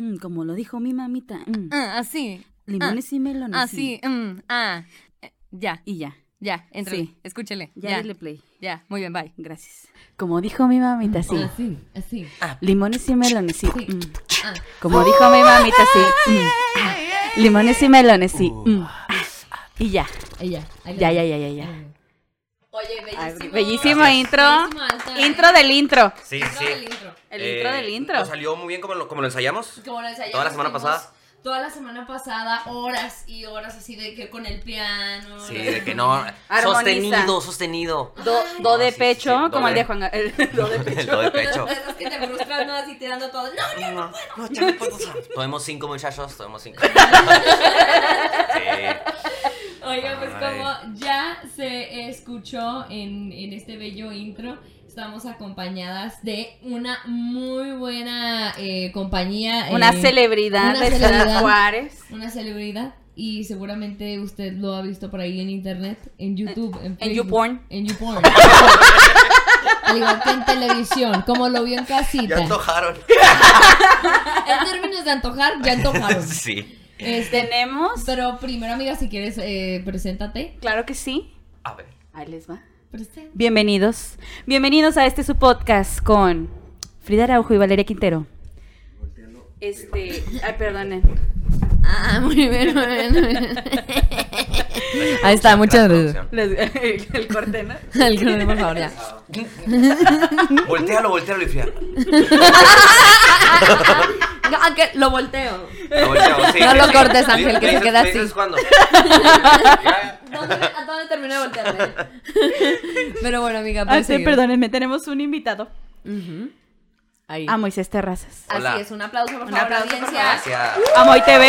Mm, como lo dijo mi mamita. mm. Ah, así. Limones y melones. Así. mm, ah. Eh, Ya, Y ya. ya, entre. Sí. Escúchele. Ya, Ya, dale play. ya. Muy bien, bye. Gracias. Como dijo mi mamita, sí. Así, así. Limones y melones, sí. Sí. mm. Ah. Como dijo mi mamita, sí. mm. Ah. Limones y melones, sí. Ah. Y ya. Ya. ya, ya, ya, ya. Oye, bellísimo. bellísimo intro. Bellísimo ¿eh? Intro del intro. Sí, Intro sí. del intro. El Eh, intro del intro. ¿nos salió muy bien como lo, como lo ensayamos? Como lo ensayamos, ¿Toda la semana pasada? Toda la semana pasada, horas y horas así de que con el piano. Sí, de que no. Sostenido, sostenido. Do, do de pecho, como el de- Juan. El do de pecho. El do de pecho. Esas que te frustran, ¿no? Así tirando todo. No, no, No, no, ya no puedo usar. Tomemos cinco, muchachos, tomemos cinco. Sí. Oiga, pues Ay. como ya se escuchó en, en este bello intro, estamos acompañadas de una muy buena eh, compañía. Una eh, celebridad una de Ciudad celebridad. Juárez. Una celebridad. Y seguramente usted lo ha visto por ahí en internet, en YouTube, en, En Facebook, YouPorn. En YouPorn. Al igual que en televisión, como lo vio en Ya casita. antojaron. En términos de antojar, ya antojaron. Sí. Este, Tenemos. pero primero, amiga, si quieres, eh, preséntate. Claro que sí. A ver. Ahí les va. Bienvenidos. Bienvenidos a este su podcast con Frida Araujo y Valeria Quintero. Este. Ay, perdonen. Ah, muy bien, muy bien, muy bien. Ahí está, muchas gracias. El corte, ¿no? El corte, por favor, ya. Voltealo, voltealo y fría. Ah, que lo volteo. Lo volteo, sí. No lo cortes, Ángel, que se dices- queda me así. dices cuándo. ¿Dónde, ¿A dónde terminé de voltearme? Pero bueno, amiga, Ah, puedes sí, perdónenme, tenemos un invitado. Ujú. Ahí. A Moisés Terrazas. Hola. Así es, un aplauso, por Un favor, aplauso, por audiencia. Gracias. A Moy TV.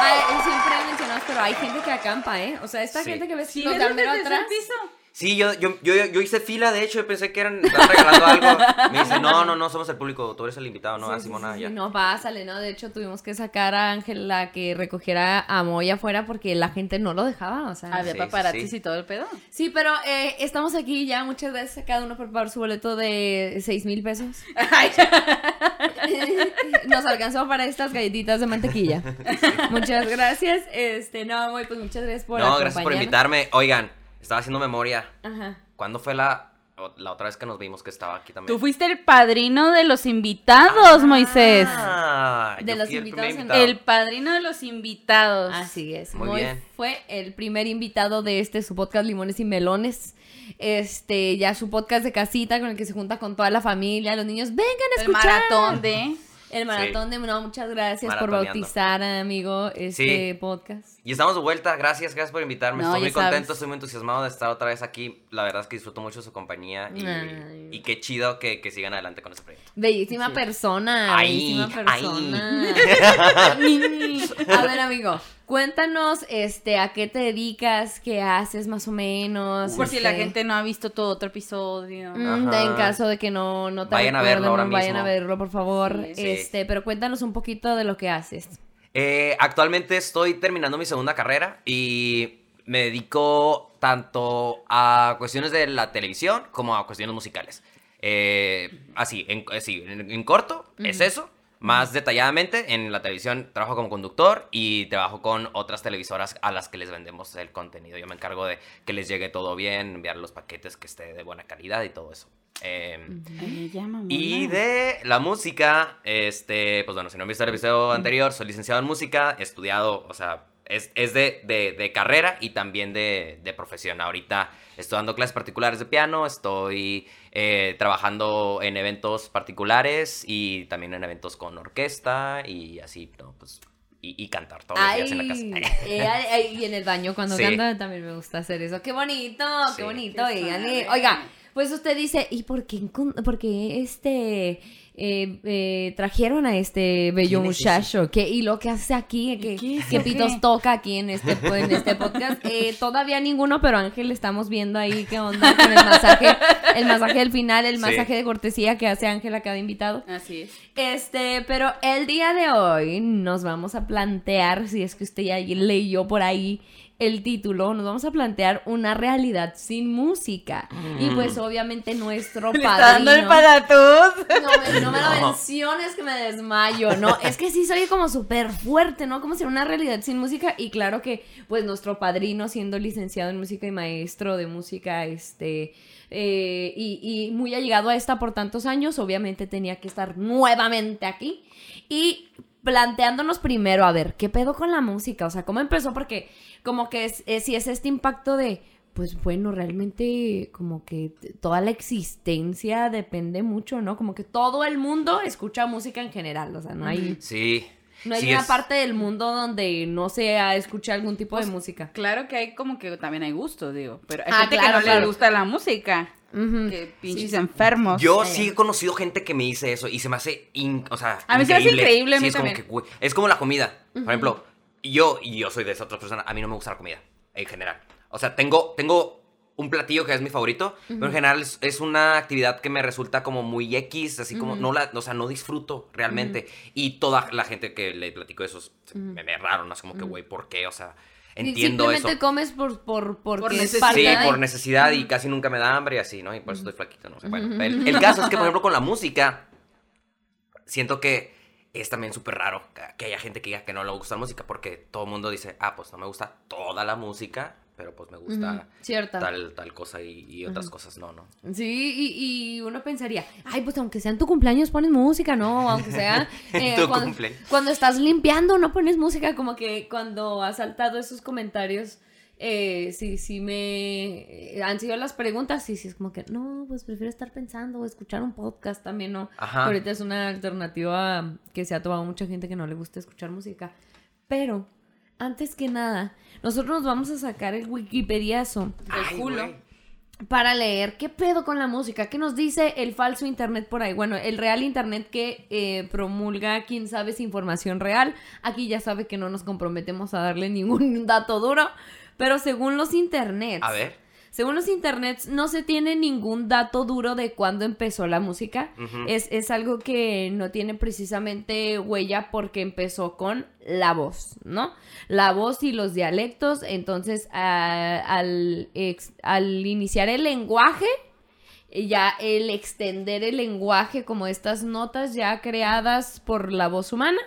Ay, siempre mencionamos, pero hay gente que acampa, ¿eh? O sea, esta Sí. gente que ves Sí, los ¿ves de los Almero del tercer atrás. piso? Sí, yo, yo, yo, yo hice fila, de hecho, yo pensé que eran estaban regalando algo. Me dice, no, no, no, somos el público, tú eres el invitado, no, Sí, ah, Simona, sí, ya. No, pásale, ¿no? De hecho, tuvimos que sacar a Ángela que recogiera a Moy afuera porque la gente no lo dejaba, o sea. Había Sí, sí, paparazzis sí. y todo el pedo. Sí, pero eh, estamos aquí ya. Muchas gracias a cada uno por pagar su boleto de 6 mil pesos. Nos alcanzó para estas galletitas de mantequilla. Muchas gracias. Este, no, Moy, pues muchas gracias por No, gracias por invitarme. Oigan, estaba haciendo memoria. Ajá. ¿Cuándo fue la, la otra vez que nos vimos que estaba aquí también? Tú fuiste el padrino de los invitados, Moisés. Ah, De yo los fui el invitados en- invitado. El padrino de los invitados. Así es. Muy bien. fue el primer invitado de este su podcast Limones y Melones. Este, ya su podcast de casita con el que se junta con toda la familia, los niños, vengan a El escuchar. maratón de. El maratón de no, muchas gracias por bautizar, amigo, este Sí. podcast. Y estamos de vuelta, gracias, gracias por invitarme. No, estoy muy sabes. contento, estoy muy entusiasmado de estar otra vez aquí. La verdad es que disfruto mucho su compañía y, Ay. y qué chido que, que sigan adelante con este proyecto. Bellísima Sí. persona, Ay, bellísima persona. a ver, amigo, cuéntanos este a qué te dedicas, qué haces más o menos. Por si la este, gente no ha visto todo otro episodio. mm, en caso de que no, no te Vayan a verlo ahora no vayan mismo. a verlo, por favor. Sí. Sí. Este, pero cuéntanos un poquito de lo que haces. Eh, actualmente estoy terminando mi segunda carrera y me dedico tanto a cuestiones de la televisión como a cuestiones musicales. Eh, así, en, así, en, en corto, es eso. Más detalladamente, en la televisión trabajo como conductor y trabajo con otras televisoras a las que les vendemos el contenido. Yo me encargo de que les llegue todo bien, enviar los paquetes que esté de buena calidad y todo eso. Mamona. y de la música, este, pues bueno, si no han visto el episodio anterior, soy licenciado en música, he estudiado, o sea, es, es de, de- de carrera y también de, de profesión. Ahorita estoy dando clases particulares de piano, estoy eh, trabajando en eventos particulares y también en eventos con orquesta y así, ¿no? Pues, y, y cantar todos los días en la casa. eh, ay, ay, y en el baño cuando Sí. canta también me gusta hacer eso. Qué bonito, qué Sí. bonito. Qué. Oiga, pues usted dice, ¿y por qué, por qué este eh, eh, trajeron a este bello muchacho? ¿Qué, y lo que hace aquí? ¿Qué, ¿Qué es qué o pitos qué? toca aquí en este, en este podcast? Eh, todavía ninguno, pero Ángel estamos viendo ahí qué onda con el masaje, el masaje del final, el Sí. masaje de cortesía que hace Ángel a cada invitado. Así es. Este, pero el día de hoy nos vamos a plantear, si es que usted ya leyó por ahí, el título, nos vamos a plantear una realidad sin música. Y pues obviamente nuestro Le está dando el padrino... patatús. No, me- no me lo menciones que me desmayo, ¿no? Es que sí soy como súper fuerte, ¿no? Como si era una realidad sin música. Y claro que, pues, nuestro padrino, siendo licenciado en música y maestro de música, este. eh, y, y muy allegado a esta por tantos años, obviamente tenía que estar nuevamente aquí. Y planteándonos primero, a ver, ¿qué pedo con la música? O sea, ¿cómo empezó? Porque, como que es, es- si es este impacto de pues bueno, realmente como que toda la existencia depende mucho, ¿no? Como que todo el mundo escucha música en general, o sea, no hay, Sí. No hay Sí, una es- parte del mundo donde no se escucha algún tipo de música. Claro que hay como que también hay gustos, digo. Pero hay Ah, gente claro, que no claro. le gusta la música. Que pinches enfermos. Yo Eh. sí he conocido gente que me dice eso y se me hace, in- o sea, A mí se me hace increíble, a Sí, es como que, es como la comida. Por ejemplo, yo, y yo soy de esa otra persona, a mí no me gusta la comida, en general. O sea, tengo, tengo un platillo que es mi favorito, pero en general es, es una actividad que me resulta como muy X, así como, no la, o sea, no disfruto realmente. Y toda la gente que le platico eso me ve raro, ¿no? Es como que, güey, ¿por qué? O sea, entiendo Simplemente eso. comes por, por, porque Por es necesidad. Sí, por necesidad y casi nunca me da hambre y así, ¿no? Y por eso estoy flaquito, no. Bueno, el, el caso es que, por ejemplo, con la música, siento que es también súper raro que- que haya gente que diga que no le gusta la música porque todo el mundo dice, ah, pues no me gusta toda la música, pero pues me gusta tal, tal cosa y, y otras cosas no, ¿no? Sí, y, y uno pensaría, ay, pues aunque sea en tu cumpleaños pones música, ¿no? Aunque sea eh, Tu cuando, cumpleaños. cuando estás limpiando no pones música, como que cuando has saltado esos comentarios, eh, sí, sí me... eh, han sido las preguntas y sí es como que, no, pues prefiero estar pensando o escuchar un podcast también, ¿no? Ajá. Ahorita es una alternativa que se ha tomado mucha gente que no le gusta escuchar música. Pero, antes que nada, nosotros nos vamos a sacar el Wikipediazo Ay, culo. para leer qué pedo con la música, qué nos dice el falso internet por ahí. Bueno, el real internet que eh, promulga, quién sabe si información real. Aquí ya sabe que no nos comprometemos a darle ningún dato duro, pero según los internets. A ver. Según los internets, no se tiene ningún dato duro de cuándo empezó la música. Es, es algo que no tiene precisamente huella porque empezó con la voz, ¿no? La voz y los dialectos. Entonces, a- al, ex- al iniciar el lenguaje, ya el extender el lenguaje como estas notas ya creadas por la voz humana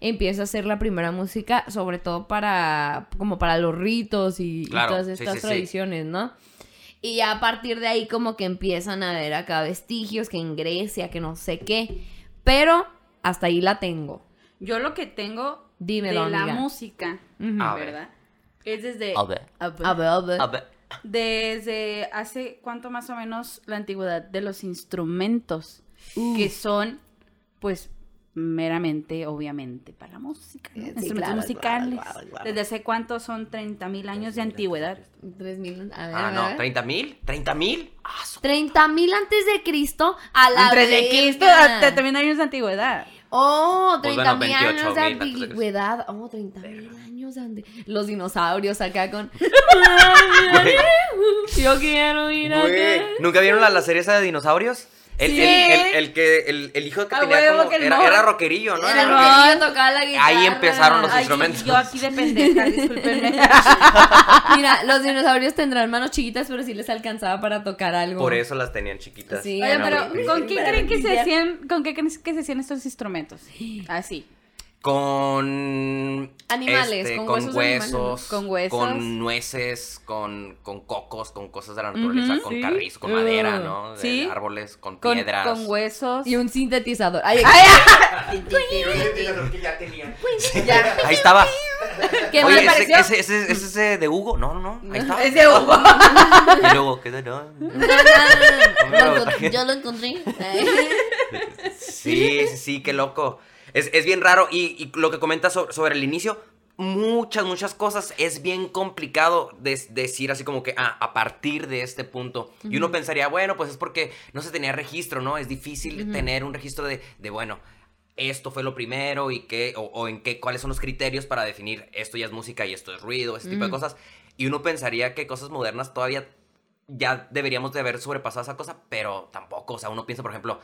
empieza a ser la primera música sobre todo para como para los ritos y, todas estas sí, sí. tradiciones, ¿no? Y ya a partir de ahí como que empiezan a ver acá vestigios que en Grecia, que no sé qué, pero hasta ahí la tengo. Yo lo que tengo Dímelo, de la amiga. música, Ujú. A ver. ¿verdad? Es desde... A ver. A ver. A ver, a ver. A ver. Desde hace cuánto más o menos la antigüedad de los instrumentos que son pues meramente obviamente para música, ¿no? Sí, instrumentos claro, musicales. claro, claro, claro. Desde hace cuánto son 30 mil años de antigüedad. Tres mil, a ver, Ah, no, ver. ¿30 mil? ¿30 mil? Ah, su- 30 mil antes de Cristo a la Antes de Cristo, también años de antigüedad. Oh, Pues 30 bueno, mil 28 años de mil antigüedad. Oh, 30 mil años de antigüedad. Los dinosaurios acá con... Yo quiero ir a... ¿Nunca vieron la, la serie esa de dinosaurios? El, Sí. el, el, el que, el, el hijo que A tenía huevo como, que el era, era rockerillo, ¿no? Era rockerillo. tocaba la guitarra. Ahí empezaron los Ay, instrumentos. Yo aquí de pendeja, discúlpenme. Mira, los dinosaurios tendrán manos chiquitas, pero sí les alcanzaba para tocar algo. Por eso las tenían chiquitas. Sí, Oye, pero ¿con qué creen que se hacían, con qué creen que se hacían estos instrumentos? Así. Con Animales, este, con con huesos de Con huesos. con nueces, con, con cocos, con cosas de la naturaleza, con sí. carrizo, con Uh, madera, ¿no? De sí. árboles, con, Con, piedras. con huesos. Y un sintetizador. Ay, Ya. Ahí estaba. ¿Qué Oye, ese, ese, ese, ese, ese de Hugo. No, no, no. Ahí estaba. Es de Hugo. Y luego, ¿qué tal? No. Yo lo encontré. Sí, sí, sí, qué loco. Es, es bien raro. Y, y lo que comentas so- sobre el inicio, muchas, muchas cosas. Es bien complicado des- decir así como que, ah, a partir de este punto. Y uno pensaría, bueno, pues es porque no se tenía registro, ¿no? Es difícil tener un registro de, de, bueno, esto fue lo primero y qué, o, o en qué, cuáles son los criterios para definir esto ya es música y esto es ruido, ese tipo de cosas. Y uno pensaría que cosas modernas todavía ya deberíamos de haber sobrepasado esa cosa, pero tampoco. O sea, uno piensa, por ejemplo,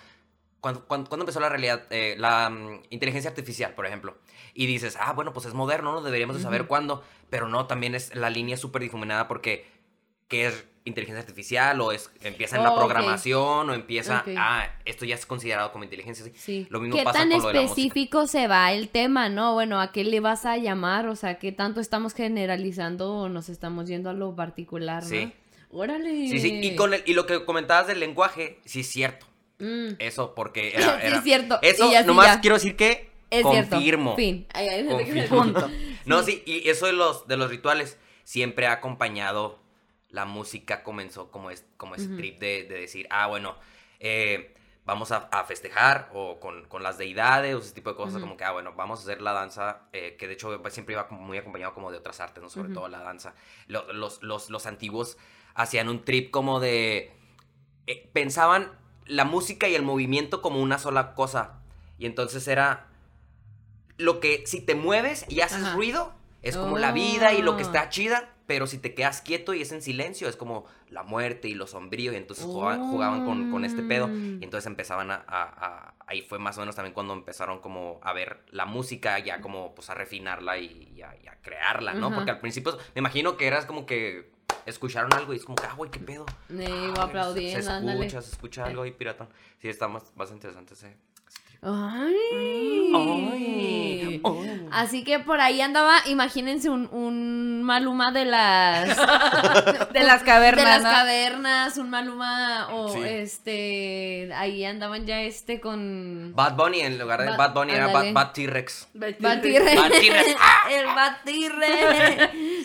cuando, cuando, cuando empezó la realidad, eh, la mm, inteligencia artificial, por ejemplo, y dices, ah, bueno, pues es moderno, ¿no? Deberíamos de saber cuándo, pero no, también es la línea súper difuminada porque, ¿qué es inteligencia artificial? O es, empieza en la Oh, programación, o empieza, Ok. ah, esto ya es considerado como inteligencia. sí. Sí. Lo mismo ¿Qué pasa tan con lo de la específico se va el tema, no? Bueno, ¿a qué le vas a llamar? O sea, ¿qué tanto estamos generalizando o nos estamos yendo a lo particular, no? Sí. Órale. Sí, sí, y, con el- y lo que comentabas del lenguaje, sí es cierto. Mm, Eso, porque era, es cierto, Eso, y así nomás ya. quiero decir que es confirmo. cierto. Fin. Ay, ay, Confirmo. Punto. No, sí, y eso de los, de los rituales siempre ha acompañado la música, comenzó como, es, como ese Ujú. trip de, de decir, ah, bueno, eh, vamos a, a festejar o con, con las deidades o ese tipo de cosas, como que, ah, bueno, vamos a hacer la danza, eh, que de hecho siempre iba muy acompañado como de otras artes, ¿no? Sobre todo la danza. Lo- los, los, los antiguos hacían un trip como de... eh, pensaban la música y el movimiento como una sola cosa. Y entonces era lo que si te mueves y haces Ajá. ruido, es como la vida y lo que Oh. está chida, pero si te quedas quieto y es en silencio, es como la muerte y lo sombrío. Y entonces jugaban, jugaban con, con este pedo. Mm. Y entonces empezaban a, a- a- Ahí fue más o menos también cuando empezaron como a ver la música, ya como pues a refinarla y, y a, y a crearla, ¿no? Porque al principio me imagino que eras como que escucharon algo y es como que, ah, güey, qué pedo. Ah, se- aplaudiendo, se, ándale. escucha, se escucha algo ahí piratón. Sí, está más, más interesante ese. Ay. Ay. Ay. Así que por ahí andaba, imagínense un, un Maluma de las De las cavernas, de las ¿no? cavernas, un Maluma o Sí. este ahí andaban ya este con Bad Bunny en lugar de Bad- Bad Bunny era Bad, ándale. Bad T-Rex. El.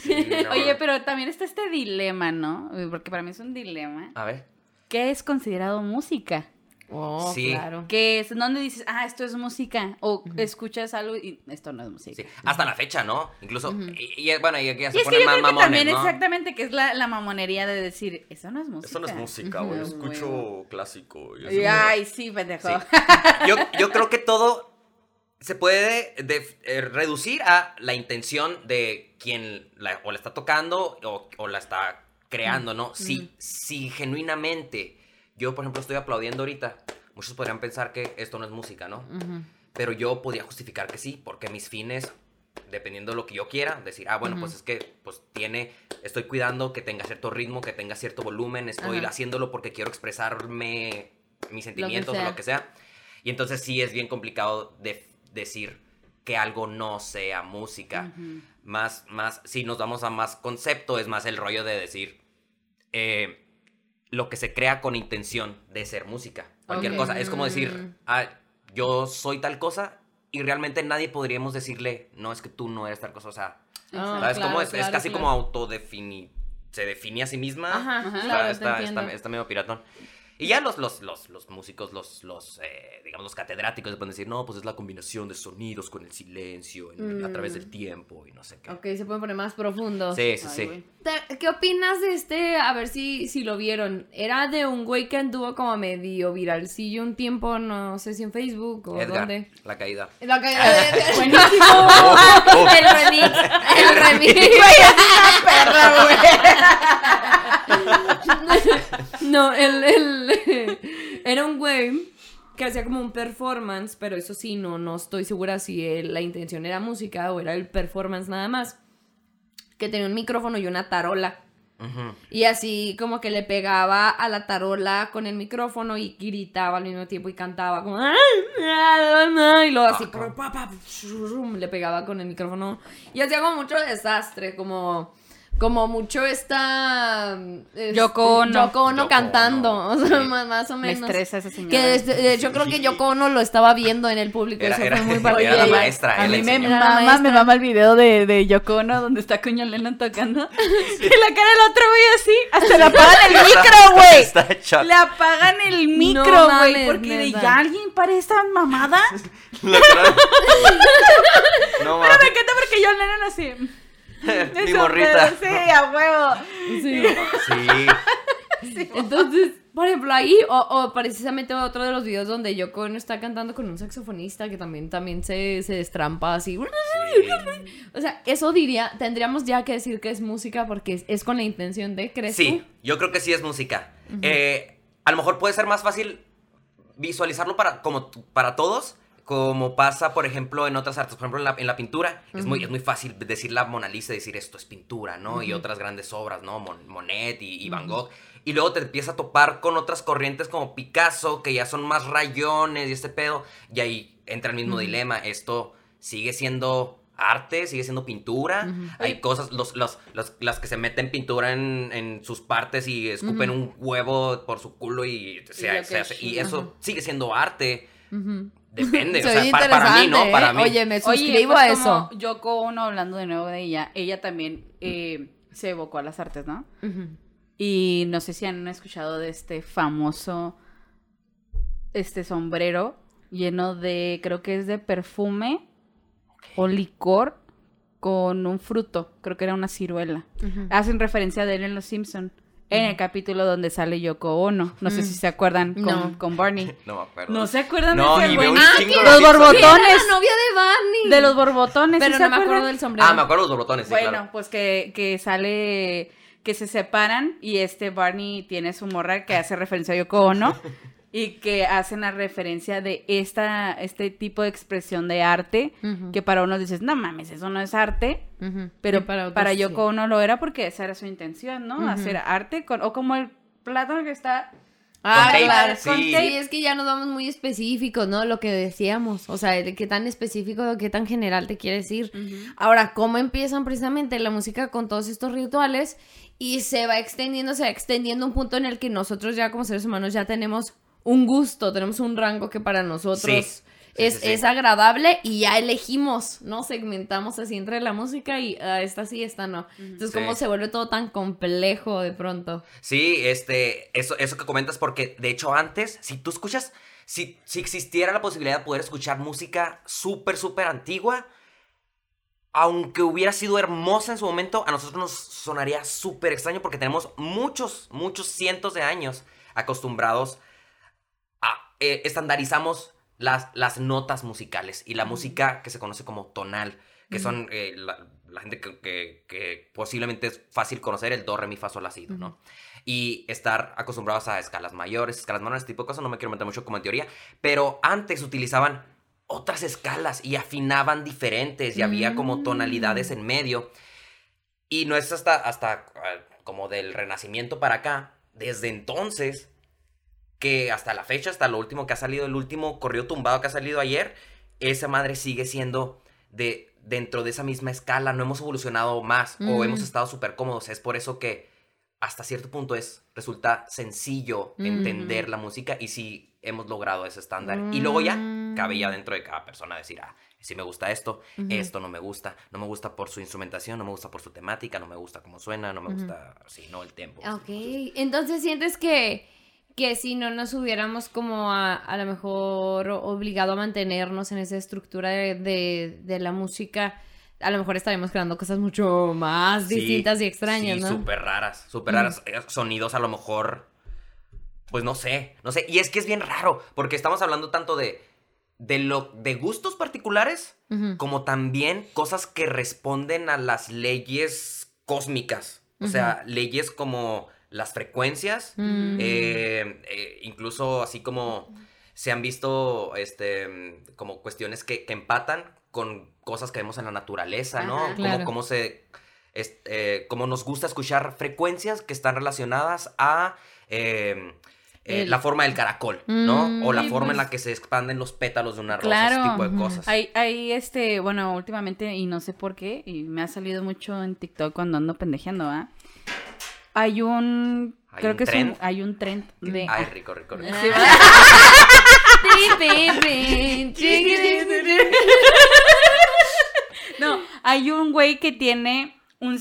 Sí, no, Oye, pero también está este dilema, ¿no? Porque para mí es un dilema. A ver. ¿Qué es considerado música? Oh, Sí. claro. Que es donde dices, ah, esto es música. O escuchas algo y esto no es música. Sí, hasta la fecha, ¿no? Incluso, y, y, bueno, y aquí ya se Y es que yo más creo que también ¿no? exactamente que es la, la mamonería de decir, eso no es música. Eso no es música, güey. Escucho clásico. y ay, sí, pendejo. Sí. Yo, yo creo que todo se puede eh, reducir a la intención de quien la, o la está tocando o, o la está creando, ¿no? Si, si genuinamente yo, por ejemplo, estoy aplaudiendo ahorita, muchos podrían pensar que esto no es música, ¿no? Pero yo podía justificar que sí, porque mis fines, dependiendo de lo que yo quiera, decir, ah, bueno, pues es que pues tiene, estoy cuidando que tenga cierto ritmo, que tenga cierto volumen, estoy haciéndolo porque quiero expresarme mis sentimientos o sea. lo que sea. Y entonces sí es bien complicado de decir que algo no sea música. Más, más, si nos vamos a más concepto, es más el rollo de decir eh, lo que se crea con intención de ser música. Cualquier cosa. Es como Mm. decir, ah, yo soy tal cosa y realmente nadie podríamos decirle, no, es que tú no eres tal cosa. O sea, Ah, ¿sabes claro, cómo es? es casi claro. como autodefinir. Se define a sí misma. Ajá, Ajá. Está, está, está- está medio piratón. Y ya los, los, los, los músicos, los, los eh, digamos, los catedráticos se pueden decir, no, pues es la combinación de sonidos con el silencio en- a través del tiempo y no sé qué. Ok, se pueden poner más profundos. Sí, sí, Ay, sí. güey. ¿Qué opinas de este? A ver si, si lo vieron. Era de un güey que anduvo como medio viralcillo un tiempo, no sé si en Facebook o Edgar, dónde. la caída. La caída de Edgar. Buenísimo. Oh, El remix. El remix. Perra, güey. No, el- era un güey que hacía como un performance, pero eso sí, no, no estoy segura si él- la intención era música o era el performance nada más. Que tenía un micrófono y una tarola. Y así como que le pegaba a la tarola con el micrófono y gritaba al mismo tiempo y cantaba como... Y luego así... Ah, pa, shum, le pegaba con el micrófono. Y hacía como mucho desastre, como... Como mucho esta... este, Yoko Ono. Yoko Ono Yoko cantando, Ono, o sea, sí. más, más o Me menos. estresa esa señora. Que desde- de hecho creo que Yoko Ono lo estaba viendo en el público. Era- eso era- fue muy era la maestra, A mí me mama, me mama el video de, de Yoko Ono donde está Coño Lennon tocando. Y la cara del otro güey así. Hasta le apagan el micro, güey. Está. Le apagan el micro, güey. porque de ya alguien para esta mamada. No Me mames. encanta porque John Lennon así. Mi morrita. pero Sí, a huevo. Sí. Sí. Entonces, por ejemplo, ahí, o, o precisamente otro de los videos donde Yoko Ono está cantando con un saxofonista que también, también se, se destrampa así. O sea, eso diría, tendríamos ya que decir que es música porque es, es con la intención de, ¿crees Sí, yo creo que sí es música. Eh, a lo mejor puede ser más fácil visualizarlo para, como, para todos, como pasa, por ejemplo, en otras artes. Por ejemplo, en la, en la pintura, es, muy, es muy fácil decir la Mona Lisa y decir esto es pintura, ¿no? Y otras grandes obras, ¿no? Mon- Monet y, y Van Gogh. Y luego te empieza a topar con otras corrientes como Picasso, que ya son más rayones y este pedo. Y ahí entra el mismo dilema. Esto sigue siendo arte, sigue siendo pintura. Hay cosas, los, los, los- las que se meten pintura en, en sus partes y escupen un huevo por su culo y, se, que hace- y eso sigue siendo arte. Depende, o Se sea, oye para, para mí, ¿no? interesante, Para ¿eh? mí. Oye, me Oye, suscribo pues a eso. como Yoko Ono, hablando de nuevo de ella, ella también eh, se evocó a las artes, ¿no? Y no sé si han escuchado de este famoso este sombrero lleno de, creo que es de perfume o licor con un fruto, creo que era una ciruela. Hacen referencia de él en Los Simpson, en el capítulo donde sale Yoko Ono. No sé si se acuerdan con, No. con Barney. No me acuerdo. ¿No se acuerdan No, de ese güey? Ah, que- los borbotones. Era la novia de Barney. De los borbotones, ¿sí Pero no me acuerdo del sombrero. Ah, me acuerdo de los borbotones, sí, Bueno, claro. pues que, que sale, que se separan y este Barney tiene su morra que hace referencia a Yoko Ono y que hacen la referencia de esta, este tipo de expresión de arte que para unos dices, no mames, eso no es arte, pero Y para, otros sí. Yoko Ono lo era porque esa era su intención, ¿no? Hacer arte con, o como el plátano que está... Ah, claro. sí. Con tape. es que ya nos vamos muy específicos, ¿no? Lo que decíamos. O sea, de qué tan específico, de qué tan general te quieres ir. Ahora, ¿cómo empiezan precisamente la música con todos estos rituales? Y se va extendiendo, se va extendiendo a un punto en el que nosotros ya como seres humanos ya tenemos un gusto, tenemos un rango que para nosotros Sí, sí, es, sí, sí. es agradable y ya elegimos, ¿no? Segmentamos así entre la música y ah, esta sí, esta no. Entonces, Sí. ¿cómo se vuelve todo tan complejo de pronto? Sí, este, eso, eso que comentas, porque de hecho antes, si tú escuchas, si, si existiera la posibilidad de poder escuchar música súper, súper antigua, aunque hubiera sido hermosa en su momento, a nosotros nos sonaría súper extraño porque tenemos muchos, muchos cientos de años acostumbrados a, eh, estandarizamos las, las notas musicales y la música que se conoce como tonal, que son eh, la, la gente que, que- que posiblemente es fácil conocer el do, re, mi, fa, sol, la, si, do, ¿no? Y estar acostumbrados a escalas mayores, escalas menores, este tipo de cosas, no me quiero meter mucho como en teoría, pero antes utilizaban otras escalas y afinaban diferentes y había como tonalidades en medio. Y no es hasta, hasta ah, como del renacimiento para acá, desde entonces, que hasta la fecha, hasta lo último que ha salido, el último corrido tumbado que ha salido ayer, esa madre sigue siendo de dentro de esa misma escala, no hemos evolucionado más o hemos estado súper cómodos. Es por eso que hasta cierto punto es, resulta sencillo Mm. entender la música y sí hemos logrado ese estándar. Y luego ya cabe ya dentro de cada persona decir, ah, si me gusta esto, esto no me gusta, no me gusta por su instrumentación, no me gusta por su temática, no me gusta cómo suena, no me gusta, sí, no el tempo. Ok, entonces sientes que, que si no nos hubiéramos como a, a lo mejor obligado a mantenernos en esa estructura de, de, de la música, a lo mejor estaríamos creando cosas mucho más Sí, distintas y extrañas, sí, ¿no? súper raras, súper Mm. raras. eh, Sonidos a lo mejor, pues no sé, no sé. Y es que es bien raro, porque estamos hablando tanto de, de, lo, de gustos particulares, como también cosas que responden a las leyes cósmicas. O sea, leyes como las frecuencias, Mm. eh, eh, incluso así como se han visto este como cuestiones que, que empatan con cosas que vemos en la naturaleza, ¿no? Como, cómo se es- eh, cómo nos gusta escuchar frecuencias que están relacionadas a eh, eh, El- la forma del caracol, ¿no? Mm, o la sí, forma en pues- la que se expanden los pétalos de una rosa, Claro. ese tipo de cosas. Hay, hay este, bueno, últimamente, y no sé por qué, y me ha salido mucho en TikTok cuando ando pendejeando, ¿ah? Hay un, ¿Hay creo un que es trend? un, hay un trend de... Ay, rico, rico, rico. Sí, No, hay un güey que tiene un,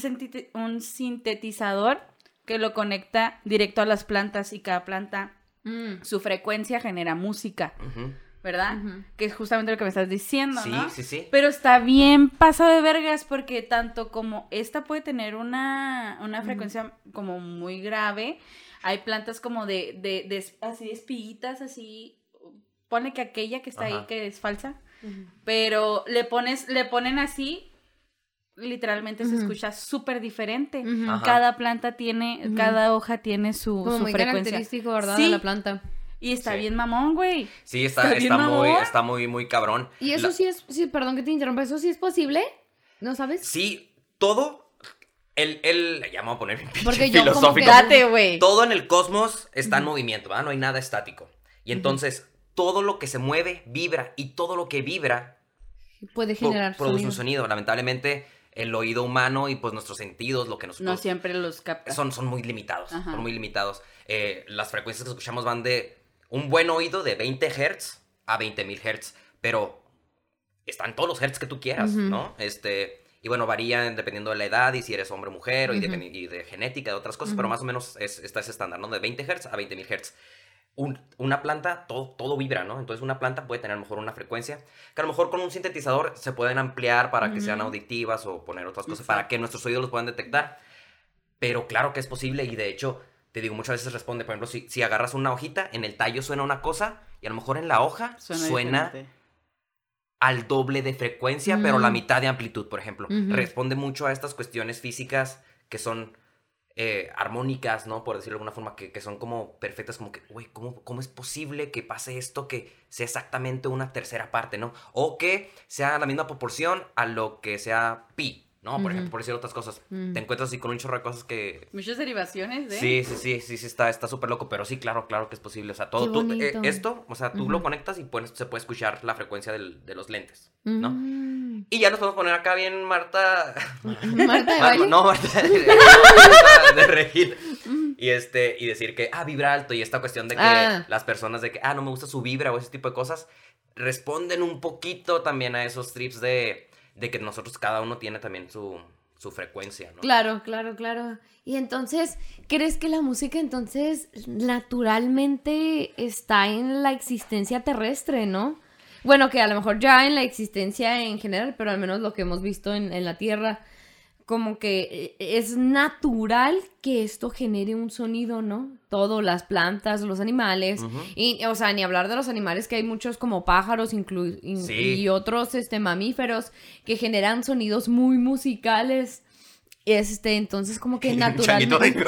un sintetizador que lo conecta directo a las plantas y cada planta, Mm. su frecuencia genera música, Ujú. ¿Verdad? Que es justamente lo que me estás diciendo, Sí, ¿no? sí, sí. Pero está bien pasado de vergas porque tanto como esta puede tener una, una frecuencia como muy grave, hay plantas como de, de, de así espiguitas, así, pone que aquella que está ahí que es falsa, pero le pones, le ponen así, literalmente se escucha súper diferente. Cada planta tiene, cada hoja tiene su, Como su muy frecuencia. característico, ¿verdad? Sí. De la planta. Y está Sí. bien mamón, güey. Sí, está, Está muy, está muy, muy cabrón. Y eso La- sí es, sí, perdón que te interrumpa, ¿eso sí es posible? ¿No sabes? Sí, todo. El, el, ya me voy a poner Porque yo filosófico. güey. Todo en el cosmos está en movimiento, ¿verdad? No hay nada estático. Y entonces, todo lo que se mueve vibra y todo lo que vibra Puede pro- generar produce sonido. un sonido. Lamentablemente, el oído humano y pues nuestros sentidos, lo que nos No siempre los capta. son, son muy limitados. Ajá. Son muy limitados. Eh, las frecuencias que escuchamos van de un buen oído de 20 Hz a 20.000 Hz. Pero están todos los Hz que tú quieras. ¿no? Este. Y bueno, varían dependiendo de la edad y si eres hombre o mujer o y, de genética, de otras cosas, pero más o menos es, está ese estándar, ¿no? De 20 Hz a 20.000 Hz. Un- una planta, todo, todo vibra, ¿no? Entonces una planta puede tener a lo mejor una frecuencia que a lo mejor con un sintetizador se pueden ampliar para que sean auditivas o poner otras cosas para que nuestros oídos los puedan detectar. Pero claro que es posible y de hecho, te digo, muchas veces responde, por ejemplo, si, si agarras una hojita, en el tallo suena una cosa y a lo mejor en la hoja Suena, al doble de frecuencia, pero la Mm. mitad de amplitud, por ejemplo. Responde mucho a estas cuestiones físicas que son eh, armónicas, ¿no? Por decirlo de alguna forma, que, que son como perfectas, como que, güey, ¿cómo, ¿cómo es posible que pase esto que sea exactamente una tercera parte, ¿no? O que sea la misma proporción a lo que sea pi, ¿no? Por ejemplo, por decir otras cosas. Mm. Te encuentras así con un chorro de cosas que... Muchas derivaciones, ¿eh? Sí, sí, sí, sí, sí, está está súper loco, pero sí, claro, claro que es posible. O sea, todo, tú- eh, esto, o sea, tú lo conectas y pones- se puede escuchar la frecuencia del- de los lentes, ¿no? Mm. Y ya nos podemos poner acá bien, Marta. Marta de Ah, no, Marta de, Regil. Y, este, y decir que, ah, vibra alto. Y esta cuestión de que Ah. las personas de que, ah, no me gusta su vibra o ese tipo de cosas, responden un poquito también a esos trips de, de que nosotros cada uno tiene también su, su frecuencia, ¿no? Claro, claro, claro. Y entonces, ¿crees que la música entonces naturalmente está en la existencia terrestre, no? Bueno, que a lo mejor ya en la existencia en general, pero al menos lo que hemos visto en, en la Tierra, como que eh, es natural que esto genere un sonido, ¿no? Todo, las plantas, los animales. Y, o sea, ni hablar de los animales, que hay muchos como pájaros inclu- in- Sí. y otros este, mamíferos que generan sonidos muy musicales. Este, entonces como que naturalmente...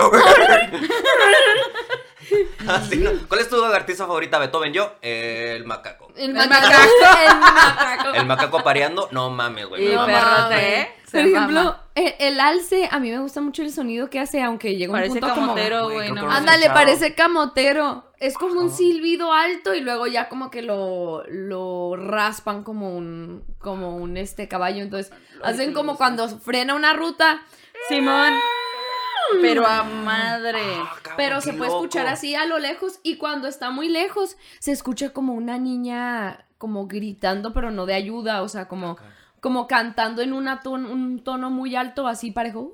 Así, ¿no? ¿Cuál es tu artista favorita, Beethoven? Yo, el macaco. El macaco. El macaco. El macaco pareando, no mames, güey. No mames. ¿eh? Por ejemplo, el, el alce, a mí me gusta mucho el sonido que hace, aunque llega un Parece punto como... camotero, Güey, güey. No. Ándale, parece camotero. Es como un silbido alto y luego ya como que lo, lo raspan como un, como un este caballo. Entonces hacen como cuando frena una ruta, Simón. Pero a madre. Ah, cabrón, pero se puede escuchar así a lo lejos y cuando está muy lejos se escucha como una niña como gritando pero no de ayuda, o sea, como, como cantando en una ton- un tono muy alto así parejo. "Uh",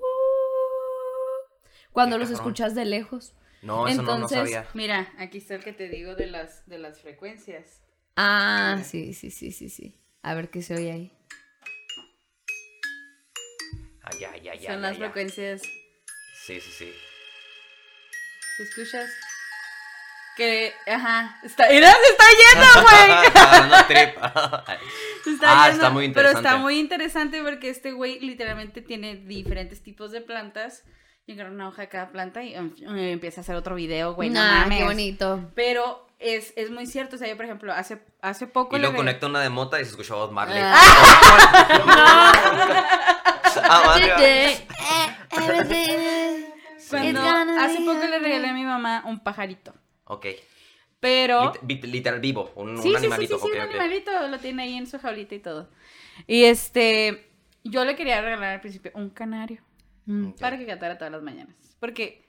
cuando Qué los cabrón. escuchas de lejos. No, eso no, no Entonces- sabía. Mira, aquí está el que te digo de las, de las frecuencias. Ah, sí, sí, sí, sí, sí. A ver qué se oye ahí. Ay, ya, ya, ya. Son las frecuencias. Sí, sí, sí. ¿Te escuchas? Que, ajá, está, mira, se está yendo, güey. Agarrando trip. Se está Ah, yendo, está muy Pero interesante. está muy interesante porque este güey literalmente tiene diferentes tipos de plantas. Y agarra una hoja de cada planta y um, empieza a hacer otro video, güey. No Nah, mames. qué bonito. Pero es, es muy cierto. O sea, yo, por ejemplo, hace, hace poco. Y luego conecta una de mota y se escucha voz Marley. Ah. Ah. Cuando hace poco le regalé a mi mamá un pajarito. Ok. Pero. Lit- lit- literal vivo. Un, Sí, un sí, sí, animalito. sí, sí, ok, un ok. animalito. Lo tiene ahí en su jaulita y todo. Y este. Yo le quería regalar al principio un canario. Mm. Ok. Para que cantara todas las mañanas. Porque.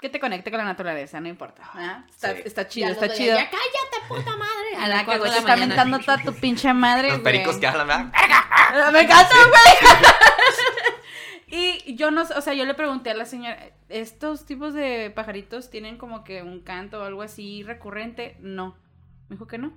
Que te conecte con la naturaleza, no importa. ¿ah? Está, Sí. está chido, Ya está chido. Ya cállate, puta madre. A la que güey está mentando toda tu pinche madre, Los güey. pericos que hablan, ¿verdad? ¡Me encanta, güey! y yo no sé, o sea, yo le pregunté a la señora, ¿estos tipos de pajaritos tienen como que un canto o algo así recurrente? No. Me dijo que no.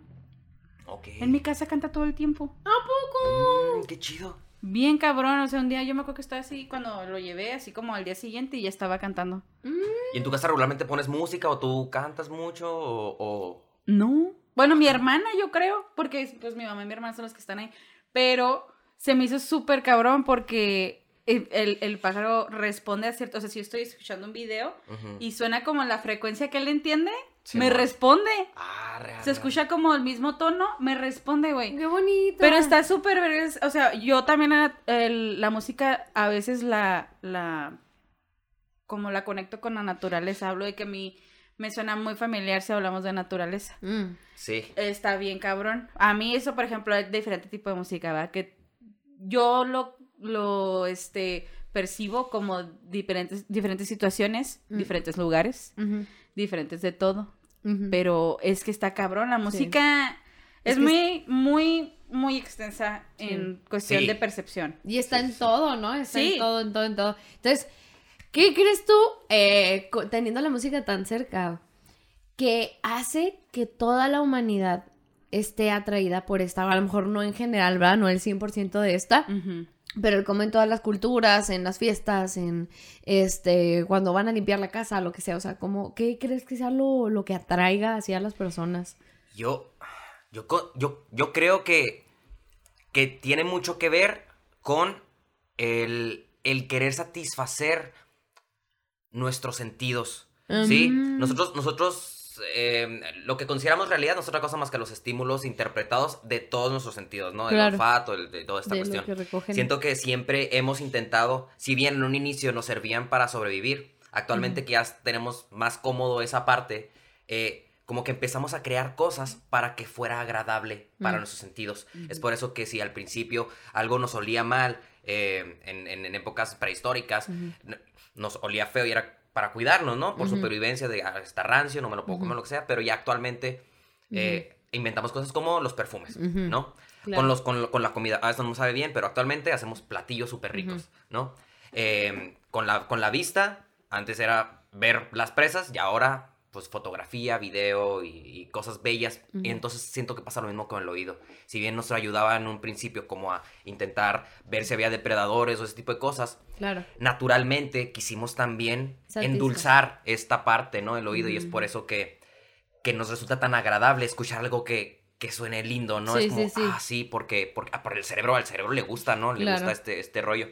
Ok. En mi casa canta todo el tiempo. ¿A poco? Mm, qué chido. Bien cabrón, o sea, un día yo me acuerdo que estaba así cuando lo llevé, así como al día siguiente y ya estaba cantando. ¿Y en tu casa regularmente pones música o tú cantas mucho o...? o- No. Bueno, mi hermana, yo creo, porque pues mi mamá y mi hermana son los que están ahí. Pero se me hizo súper cabrón porque el, pájaro responde a cierto. O sea, si yo estoy escuchando un video y suena como la frecuencia que él entiende, Sí, me responde. Ah, real, Se escucha como el mismo tono, me responde, güey. Qué bonito. Pero está súper, o sea, yo también a- el- la música a veces la, la, como la conecto con la naturaleza, hablo de que a mí me suena muy familiar si hablamos de naturaleza. Mm. Sí. Está bien, cabrón. A mí eso, por ejemplo, es diferente tipo de música, ¿verdad? Que yo lo, lo, este, percibo como diferentes, diferentes situaciones, Mm. diferentes lugares, diferentes de todo. Pero es que está cabrón, la Sí. música Es es, que muy, muy, muy extensa Sí. en cuestión Sí. de percepción. Y está en todo, ¿no? Está Sí. en todo, en todo, en todo. Entonces, ¿qué crees tú, eh, teniendo la música tan cerca, que hace que toda la humanidad esté atraída por esta? A lo mejor no en general, ¿verdad? No el 100% de esta, Ujú. Pero como en todas las culturas, en las fiestas, en este, cuando van a limpiar la casa, lo que sea. O sea, como, ¿qué crees que sea lo, lo que atraiga hacia las personas? Yo, yo, yo, yo creo que, que tiene mucho que ver con el, el querer satisfacer nuestros sentidos. ¿Sí? Mm. Nosotros, nosotros eh, lo que consideramos realidad no es otra cosa más que los estímulos interpretados de todos nuestros sentidos, ¿no? El Claro. olfato, el- de toda esta de cuestión. que. Siento que siempre hemos intentado, si bien en un inicio nos servían para sobrevivir, actualmente que ya tenemos más cómodo esa parte, eh, como que empezamos a crear cosas para que fuera agradable para Mm. nuestros sentidos. Es por eso que si al principio algo nos olía mal, eh, en, en- en épocas prehistóricas, nos olía feo y era para cuidarnos, ¿no? Por supervivencia de "Ah, está rancio, no me lo puedo comer, lo que sea, pero ya actualmente eh, inventamos cosas como los perfumes. ¿no? Claro. Con, los, con, con la comida. A veces no sabe bien, pero actualmente hacemos platillos súper ricos. ¿no? Eh, con, la, con la vista, antes era ver las presas y ahora, pues, fotografía, video y, y cosas bellas. Ujú. Y entonces siento que pasa lo mismo con el oído. Si bien nos ayudaba en un principio como a intentar ver si había depredadores o ese tipo de cosas, Claro. naturalmente quisimos también Satisfa- endulzar esta parte, ¿no? El oído. Y es por eso que, que nos resulta tan agradable escuchar algo que, que suene lindo, ¿no? Sí, es como, sí, sí. ah, sí, porque, porque ah, por el cerebro, al cerebro le gusta, ¿no? Le Claro. gusta este, este rollo.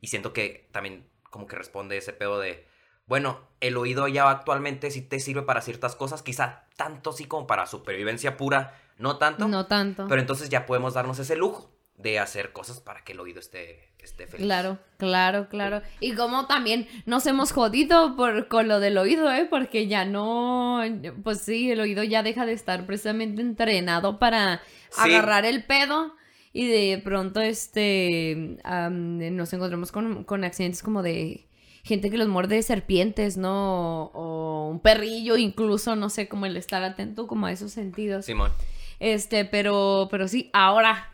Y siento que también como que responde ese pedo de, bueno, el oído ya actualmente sí te sirve para ciertas cosas, quizá tanto sí como para supervivencia pura, no tanto. No tanto. Pero entonces ya podemos darnos ese lujo de hacer cosas para que el oído esté, esté feliz. Claro, claro, claro. Y como también nos hemos jodido por, con lo del oído, ¿eh? Porque ya no, pues sí, el oído ya deja de estar precisamente entrenado para Sí. agarrar el pedo y de pronto este nos encontramos con, con accidentes como de gente que los muerde serpientes, ¿no? O un perrillo incluso, no sé, como el estar atento como a esos sentidos. Simón. Este, pero, pero sí, ahora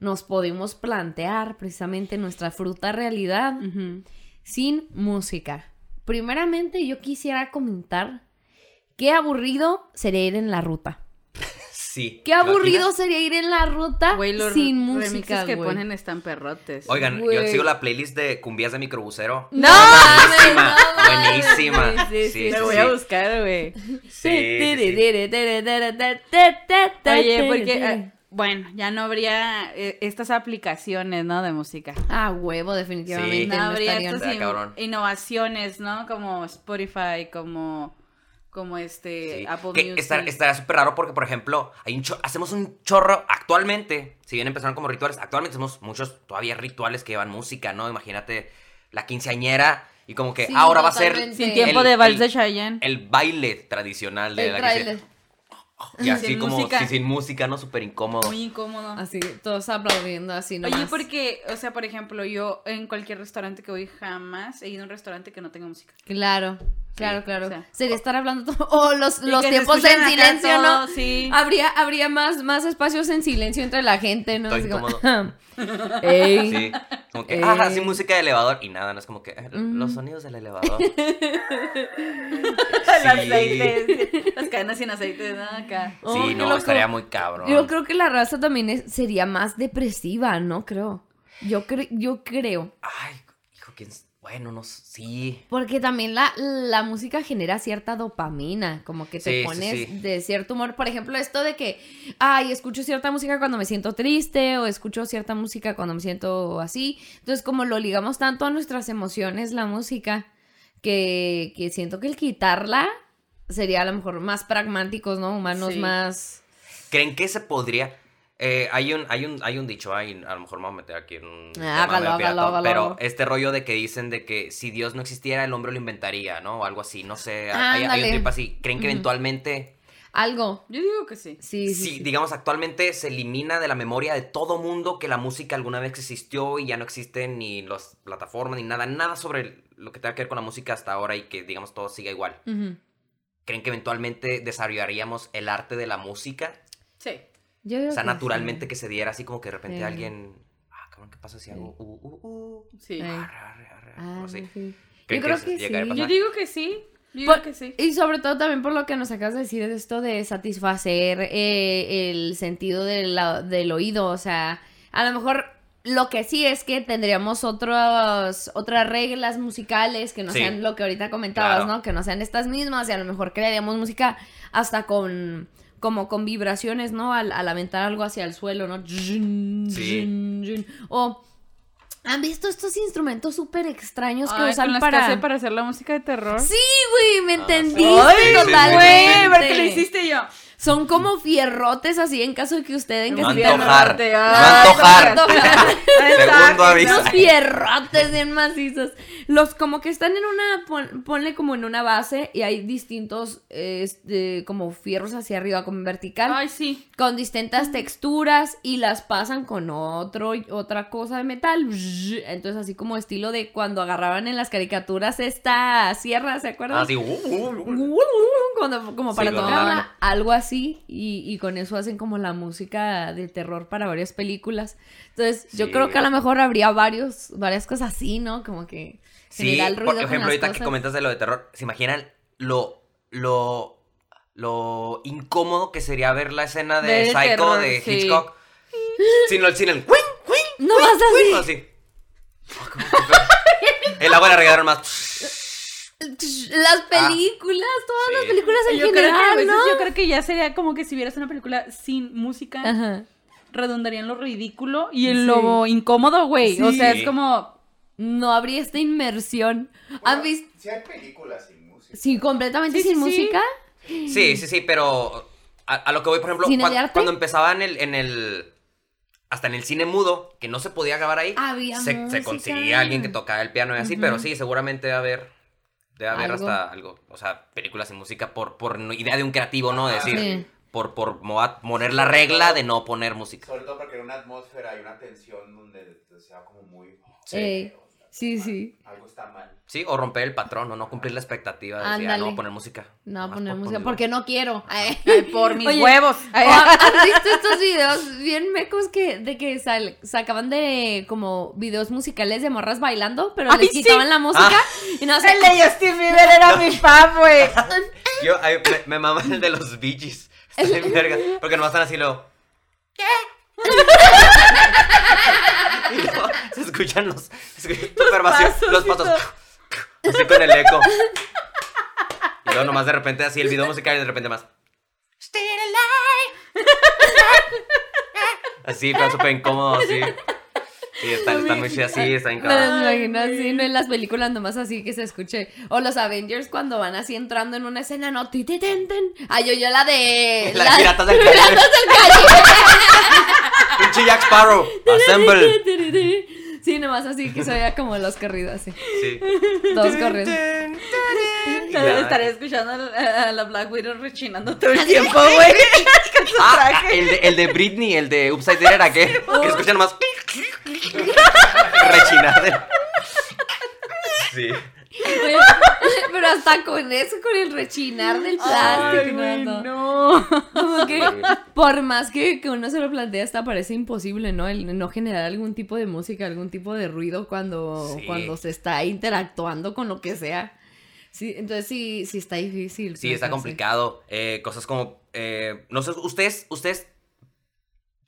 nos podemos plantear precisamente nuestra fruta realidad sin música. Primeramente, yo quisiera comentar qué aburrido sería ir en la ruta. Sí. Qué ¿Te aburrido imaginas? sería ir en la ruta Güey, los sin música, que ponen están perrotes. Oigan, yo sigo la playlist de cumbias de microbusero. ¡No! Buenísima, no buenísima. Sí, sí, Sí, sí. Te sí, voy sí. a buscar, güey. Sí, sí, sí. Oye, porque, eh, bueno, ya no habría eh, estas aplicaciones, ¿no? De música. Ah, huevo, definitivamente. Sí. No no habría estarían. estas Está in- cabrón. innovaciones, ¿no? Como Spotify, como, como este Sí, Apple que Music. estar- estaría súper raro porque, por ejemplo, hay un cho- hacemos un chorro actualmente, si bien empezaron como rituales, actualmente hacemos muchos todavía rituales que llevan música, ¿no? Imagínate la quinceañera y como que Sí, ahora va a ser. Sin el- tiempo el- de Vals de Chayanne. el baile tradicional de El la tráiler. quinceañera. Y así Sin como música. sin, sin música, ¿no? Súper incómodo. Muy incómodo. Así, todos aplaudiendo así nomás. Oye, porque, o sea, por ejemplo, yo en cualquier restaurante que voy jamás he ido a un restaurante que no tenga música. Claro, claro, claro. o sea. Sería estar hablando todo. O los, los tiempos en silencio, todo, ¿no? Sí. Habría, habría más, más espacios en silencio entre la gente, ¿no? Así como, incómodo. Ey. Sí, como que, Eh. ajá, sí, música de elevador y nada, no es como que eh, Mm. los sonidos del elevador. El Sí. aceite, las cadenas sin aceite, ¿no? Acá. Oh, sí, no, loco. estaría muy cabrón. Yo creo que la raza también es- sería más depresiva, ¿no? Creo. Yo, cre- yo creo. Ay, hijo, quién. Bueno, no sí. Porque también la, la música genera cierta dopamina, como que te Sí, pones sí. de cierto humor. Por ejemplo, esto de que, ay, escucho cierta música cuando me siento triste o escucho cierta música cuando me siento así. Entonces, como lo ligamos tanto a nuestras emociones, la música, que, que siento que el quitarla sería a lo mejor más pragmáticos, ¿no? Humanos más... ¿Creen que se podría? Eh, hay, un, hay, un, hay un dicho ahí, a lo mejor me voy a meter aquí en un. tema Hágalo, medio hágalo, piratón, hágalo. Pero este rollo de que dicen de que si Dios no existiera, el hombre lo inventaría, ¿no? O algo así, no sé. hay, hay un trip así. ¿Creen que eventualmente, Algo. Yo digo que sí. Sí, sí, digamos actualmente se elimina de la memoria de todo mundo que la música alguna vez existió y ya no existen ni las plataformas ni nada, nada sobre lo que tenga que ver con la música hasta ahora y que digamos todo siga igual? ¿Creen que eventualmente desarrollaríamos el arte de la música? Yo digo O sea, que naturalmente sí. que se diera así como que de repente Sí. alguien. Ah, cabrón, ¿qué pasa si hago? Uh, uh, uh, Sí. Arre, arre, arre, Ah, o así? sí. ¿Creen Yo creo que llegaría a sí. Yo digo que sí. Yo digo Por- que sí. Y sobre todo también por lo que nos acabas de decir de esto de satisfacer eh, el sentido de la- del oído. O sea, a lo mejor lo que sí es que tendríamos otros, otras reglas musicales que no Sí. sean lo que ahorita comentabas, Claro. ¿no? Que no sean estas mismas y a lo mejor crearíamos música hasta con como con vibraciones, ¿no? Al, al aventar algo hacia el suelo, ¿no? Sí. O ¿han visto estos instrumentos súper extraños que Ay, usan con las para... que para hacer la música de terror. Sí, güey, me Ah, entendiste sí. Ay, sí, totalmente. sí. porque lo hiciste yo. Son como fierrotes así en caso de que ustedes No necesiten antojar. Ay, antojar. antojar. Segundo aviso. Unos fierrotes bien macizos. Los como que están en una, pon- ponle como en una base y hay distintos, este, como fierros hacia arriba, como en vertical, Ay, sí. con distintas texturas y las pasan con otro, otra cosa de metal. Entonces así como estilo de cuando agarraban en las caricaturas esta sierra, ¿se acuerdan? Ah, sí. uh, uh, uh. Cuando- como para Sí, tocarla, la- algo así, y, y con eso hacen como la música de terror para varias películas. Entonces, yo Sí. creo que a lo mejor habría varios, varias cosas así, ¿no? Como que Sí, ruido por con ejemplo, las ahorita que cosas. comentas de lo de terror, ¿se imaginan lo, lo, lo incómodo que sería ver la escena de Del Psycho terror, de sí. Hitchcock? Sin el, sin el. No más así. Así. Ah, ¿cómo que fue? El agua la regaron más. Las películas, todas las Sí. películas en Yo creo, que a general, veces ¿no? yo creo que ya sería como que si vieras una película sin música, Ajá. redundaría en lo ridículo y en Sí. lo incómodo, güey. O sea, Sí. es como... No habría esta inmersión. ¿Han visto? Si hay películas sin música. Sí, completamente Sí, sin sí, sí. música. Sí, sí, sí, pero a, a lo que voy, por ejemplo, ¿Cine de cuan- arte? cuando empezaba en el, en el. Hasta en el cine mudo, que no se podía grabar ahí. Había se, se conseguía alguien que tocara el piano y así, pero sí, seguramente debe haber. Debe haber Algo. hasta algo. O sea, películas sin música por, por no- idea de un creativo, ¿no? De decir. Sí. Por, por poner la regla de no poner música. Sobre todo porque en una atmósfera y una tensión donde sea como muy. Sí. Ey, sí, sí. Algo está mal. Sí, o romper el patrón, o no cumplir la expectativa. De decir, ah, no poner música. No, Nomás poner por música, porque no quiero. Ay. Ay, por mis Oye, huevos. Ay, ¿O ¿Has visto estos videos bien mecos que de que sal- sacaban de como videos musicales de morras bailando, pero Ay, les sí. quitaban la música Ah. y no sé. El de Justin Bieber era mi fan, güey. Yo, ay, me, me mama el de los verga. Porque nomás están así luego. ¿Qué? y luego se escuchan los. Se escuchan pasos los y pasos. Así con el eco. Y luego nomás de repente así el video musical y de repente más. Stay alive. Así, pero súper incómodo, así. Sí, están, están muy chidas, sí, están Me incómodos. imagino así, no en las películas nomás así que se escuche. O los Avengers cuando van así entrando en una escena, no, ti, ti, ten, ten. Ay, yo, yo la de. Las la- piratas del Caribe. Pinche Jack Sparrow. Assemble. Sí, nomás así que se veía como los corridos así. Sí. Todos corriendo. Ya. Estaré escuchando a la, Black Widow rechinando todo el tiempo, güey. Ah, el de, el de Britney, el de Upside Down era qué? Que escuchan más rechinar. Sí. Oye, pero hasta con eso, con el rechinar del plástico. Ay, no, güey, no. no. Como que por más que, que uno se lo plantea, hasta parece imposible, ¿no? El no generar algún tipo de música, algún tipo de ruido cuando, Sí. cuando se está interactuando con lo que sea. Sí, entonces sí, sí está difícil. Sí, está plantearse. complicado. Eh, cosas como, eh, no sé, ¿ustedes, ustedes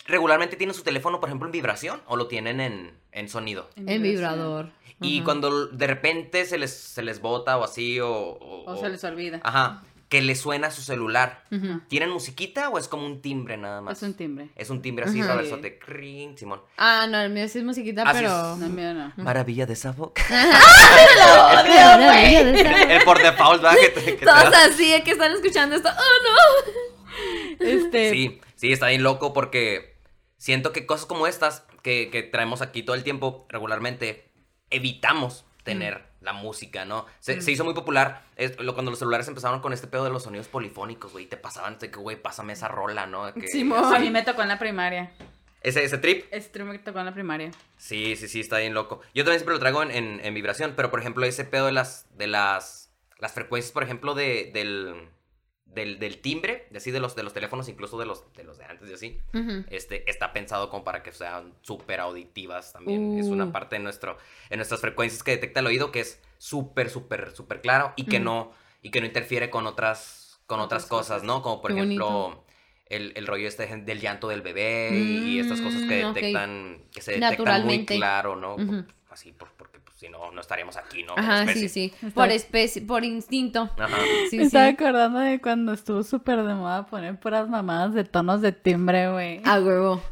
regularmente tienen su teléfono, por ejemplo, en vibración o lo tienen en, en sonido? En vibrador. Y Ajá. cuando de repente se les, se les bota o así o... O se les olvida. Ajá. que le suena a su celular. ¿Tienen musiquita o es como un timbre nada más? Es un timbre. Es un timbre así, Ajá. reversote. Cring, Simón. Ah, no, el mío sí es musiquita, Así pero. es. No, mío no. Maravilla de esa boca. Maravilla de esa- El por default, ¿verdad? Que te- que te Todos da- así de que están escuchando esto. ¡Oh, Este, Sí, sí, está bien loco porque siento que cosas como estas que, que traemos aquí todo el tiempo regularmente, evitamos tener la música, ¿no? Se, se hizo muy popular es, lo- cuando los celulares empezaron con este pedo de los sonidos polifónicos, güey, y te pasaban de que, güey, pásame esa rola, ¿no? Que- Simón. a mí me tocó en la primaria. ese, ese trip, Este me tocó en la primaria. sí, sí, sí, está bien loco. Yo también siempre lo traigo en, en- en vibración, pero por ejemplo, ese pedo de las, de las, las frecuencias, por ejemplo, de, del, del, del timbre, de así de los, de los teléfonos, incluso de los, de los de antes y así. este, está pensado como para que sean súper auditivas también. Es una Uh. parte de, nuestro, de nuestras frecuencias que detecta el oído que es súper, súper, súper claro y que, no, y que no interfiere con otras, con otras, Otras cosas, cosas. ¿no? Como por Qué ejemplo bonito. el, el rollo este del llanto del bebé y, y estas cosas que Mm, detectan, que se detectan muy claro, ¿no? Así, por- porque pues, si no, no estaríamos aquí, ¿no? Como Ajá, especie. sí, sí. Está- Por especie, por instinto. Ajá. Sí, me sí. estaba acordando de cuando estuvo súper de moda poner puras mamadas de tonos de timbre, güey. A huevo.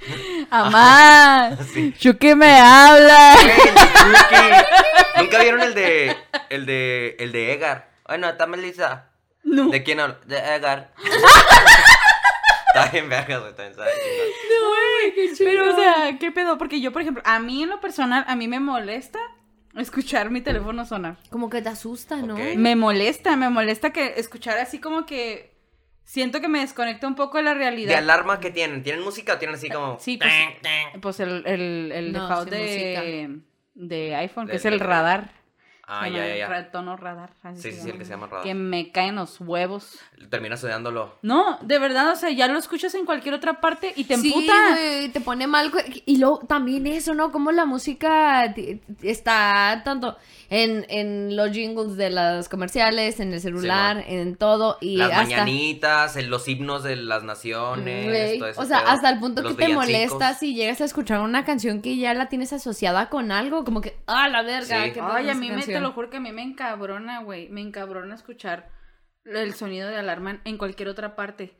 ¡Amá! Sí. ¡Chucky me habla! Güey, Chucky. ¿Nunca vieron el de, el de, el de Edgar? Bueno, está Melissa. No. ¿De quién habla? De Edgar. está bien vergas, güey, también sabe chingón. Pero, o sea, ¿qué pedo? Porque yo, por ejemplo, a mí en lo personal, a mí me molesta escuchar mi teléfono sonar. Como que te asusta, ¿no? Me molesta, me molesta que escuchar así como que siento que me desconecta un poco de la ¿De realidad. alarma qué tienen? ¿Tienen música o tienen así como.? Sí, pues? Pues el, el, el No, de, de iPhone, que es el radar. Ah, ya, ya, ya. ra- Tono radar. así Sí, sí, sí, el que se llama radar. Que me caen los huevos. Terminas estudiándolo. No, de verdad, o sea, ya lo escuchas en cualquier otra parte y te Sí, emputa. güey, te pone mal. Y luego también eso, ¿no? Como la música está tanto en, en los jingles de las comerciales, en el celular, en todo. Y Las hasta. mañanitas, en los himnos de las naciones. Todo ese o sea, pedo, hasta el punto los que te villancicos. molesta si llegas a escuchar una canción que ya la tienes asociada con algo, como que, ah, la verga. Sí. ¿qué pedo Ay, a mí me, te lo juro que a mí me encabrona, güey. Me encabrona escuchar el sonido de alarma en cualquier otra parte.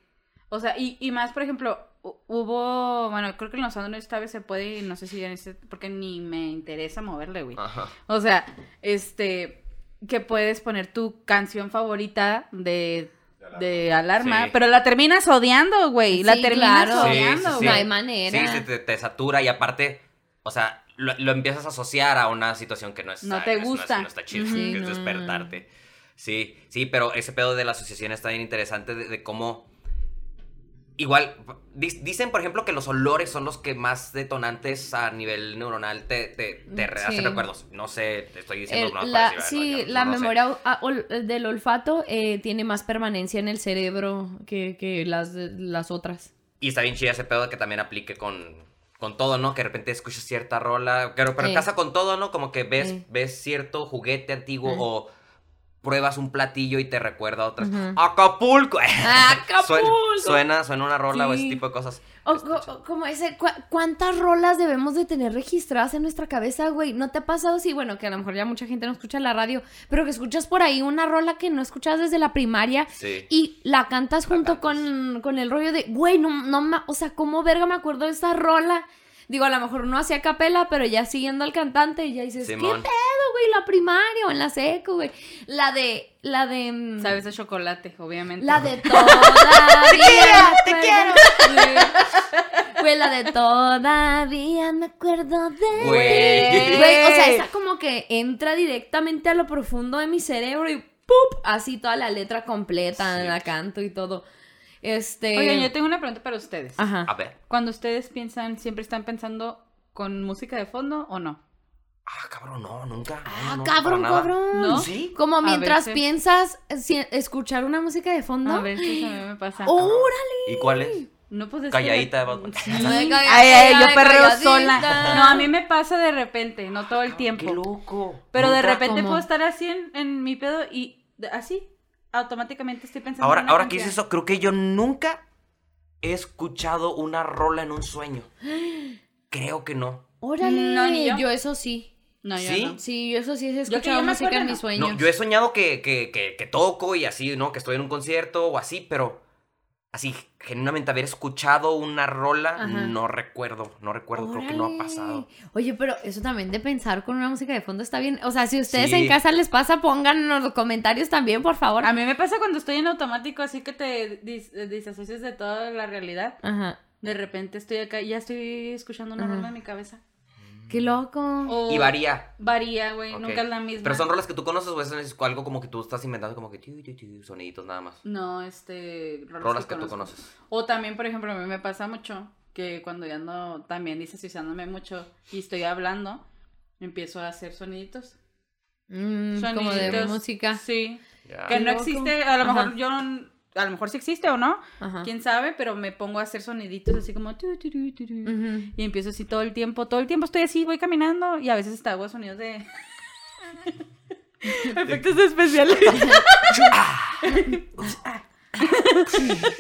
O sea, y, y más, por ejemplo, hubo, bueno, creo que en los Android esta vez se puede, y no sé si en este, porque ni me interesa moverle, güey. Ajá. O sea, este, que puedes poner tu canción favorita de, de alarma, Sí. pero la terminas odiando, güey. la Sí, terminas claro. odiando, Sí, sí, sí. güey. No hay manera. Sí, se te, te satura y aparte, o sea, lo, lo empiezas a asociar a una situación que no es No te es- gusta. No, está chido, que Sí, es no. despertarte. Sí, sí, pero ese pedo de la asociación está bien interesante de, de cómo... Igual, di- dicen, por ejemplo, que los olores son los que más detonantes a nivel neuronal te, te, te re- hacen Sí. recuerdos. No sé, te estoy diciendo El- la, parecida, sí, la no memoria ol- a- ol- del olfato eh, tiene más permanencia en el cerebro que, que las, de- las otras. Y está bien chida ese pedo de que también aplique con, con todo, ¿no? Que de repente escuchas cierta rola. Pero, pero Sí. casa con todo, ¿no? Como que ves, Sí. ves cierto juguete antiguo o pruebas un platillo y te recuerda a otras. ¡Acapulco! ¡Acapulco! Suena, suena, una rola o ese Sí. tipo de cosas. O, como ese, ¿cu- ¿cuántas rolas debemos de tener registradas en nuestra cabeza, güey? ¿No te ha pasado así? Bueno, que a lo mejor ya mucha gente no escucha la radio, pero que escuchas por ahí una rola que no escuchas desde la primaria Sí. y la cantas La junto cantas. Con, con el rollo de, güey, no, no, o sea, ¿cómo verga me acuerdo de esa rola? Digo, a lo mejor no hacía capela, pero ya siguiendo al cantante, ya dices, ¿qué Simón. pedo, güey? La primaria o en la seco, güey. La de, la de... mm, Sabes de chocolate, obviamente. la de todavía. te quiero, Fue la de todavía me acuerdo de. Güey. Güey, o sea, esa como que entra directamente a lo profundo de mi cerebro y ¡pup! Así toda la letra completa, Sí. la canto y todo. Este. Oigan, yo tengo una pregunta para ustedes. Ajá. A ver. Cuando ustedes piensan, ¿siempre están pensando con música de fondo o no? Ah, cabrón, no, nunca. No, Ah, no, cabrón, cabrón. ¿No? Sí. Como mientras veces. piensas si- escuchar una música de fondo. A ver si a mí me pasa. ¡Órale! ¿Y cuál es? No, pues es Calladita de Batman. Sí. Ay, Ay, yo perreo sola. No, a mí me pasa de repente, no todo el tiempo. Qué loco. Pero de repente puedo estar así en, en mi pedo y así, automáticamente estoy pensando Ahora, en una ahora que dices eso, creo que yo nunca he escuchado una rola en un sueño. Creo que no. Órale. No, ni yo. yo eso sí. No, yo ¿Sí? no. Sí, yo eso sí he que escuchado yo me música en mis no. sueños. No, yo he soñado que, que, que, que toco y así, ¿no? Que estoy en un concierto o así, pero así, genuinamente haber escuchado una rola, Ajá. no recuerdo, no recuerdo, creo que no ha pasado. Oye, pero eso también de pensar con una música de fondo está bien. O sea, si ustedes Sí. en casa les pasa, pongan en los comentarios también, por favor. A mí me pasa cuando estoy en automático, así que te dis- eh, disasocias de toda la realidad. Ajá. De repente estoy acá y ya estoy escuchando una Ajá. rola en mi cabeza. Qué loco. O Y varía. Varía, güey, nunca es la misma. Pero son rolas que tú conoces o eso es algo como que tú estás inventando como que tiu, tiu, tiu, soniditos nada más. No, este... Rolas que tú conoces. O también, por ejemplo, a mí me pasa mucho que cuando ya ando también disasociándome mucho y estoy hablando, empiezo a hacer soniditos. Mm, como de Soniditos. música. Sí. Que no existe, a lo mejor Ajá. yo, a lo mejor sí existe o no, Ajá. quién sabe, pero me pongo a hacer soniditos así como... tu, tu, tu, tu, tu. Ujú. Y empiezo así todo el tiempo, todo el tiempo estoy así, voy caminando y a veces hasta hago sonidos de... Efectos especiales.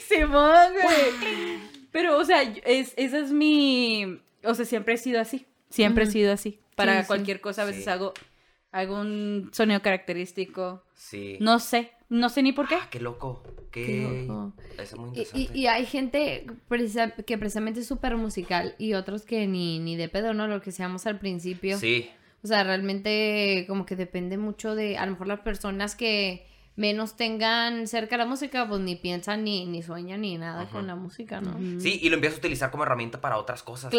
Simón, güey. Pero, o sea, es, esa es mi... O sea, siempre he sido así. Siempre he sido así. Para Sí, sí. cualquier cosa a veces Sí. hago, hago un sonido característico. Sí. No sé, no sé ni por qué. Ah, qué loco. Qué, Qué loco. Eso es muy Y, interesante. y- y hay gente precisa- que precisamente es súper musical y otros que ni, ni de pedo, ¿no? Lo que seamos al principio. Sí. O sea, realmente como que depende mucho de, a lo mejor las personas que menos tengan cerca la música, pues ni piensan ni, ni sueñan ni nada con la música, ¿no? Sí, y lo empiezas a utilizar como herramienta para otras cosas. ¿no?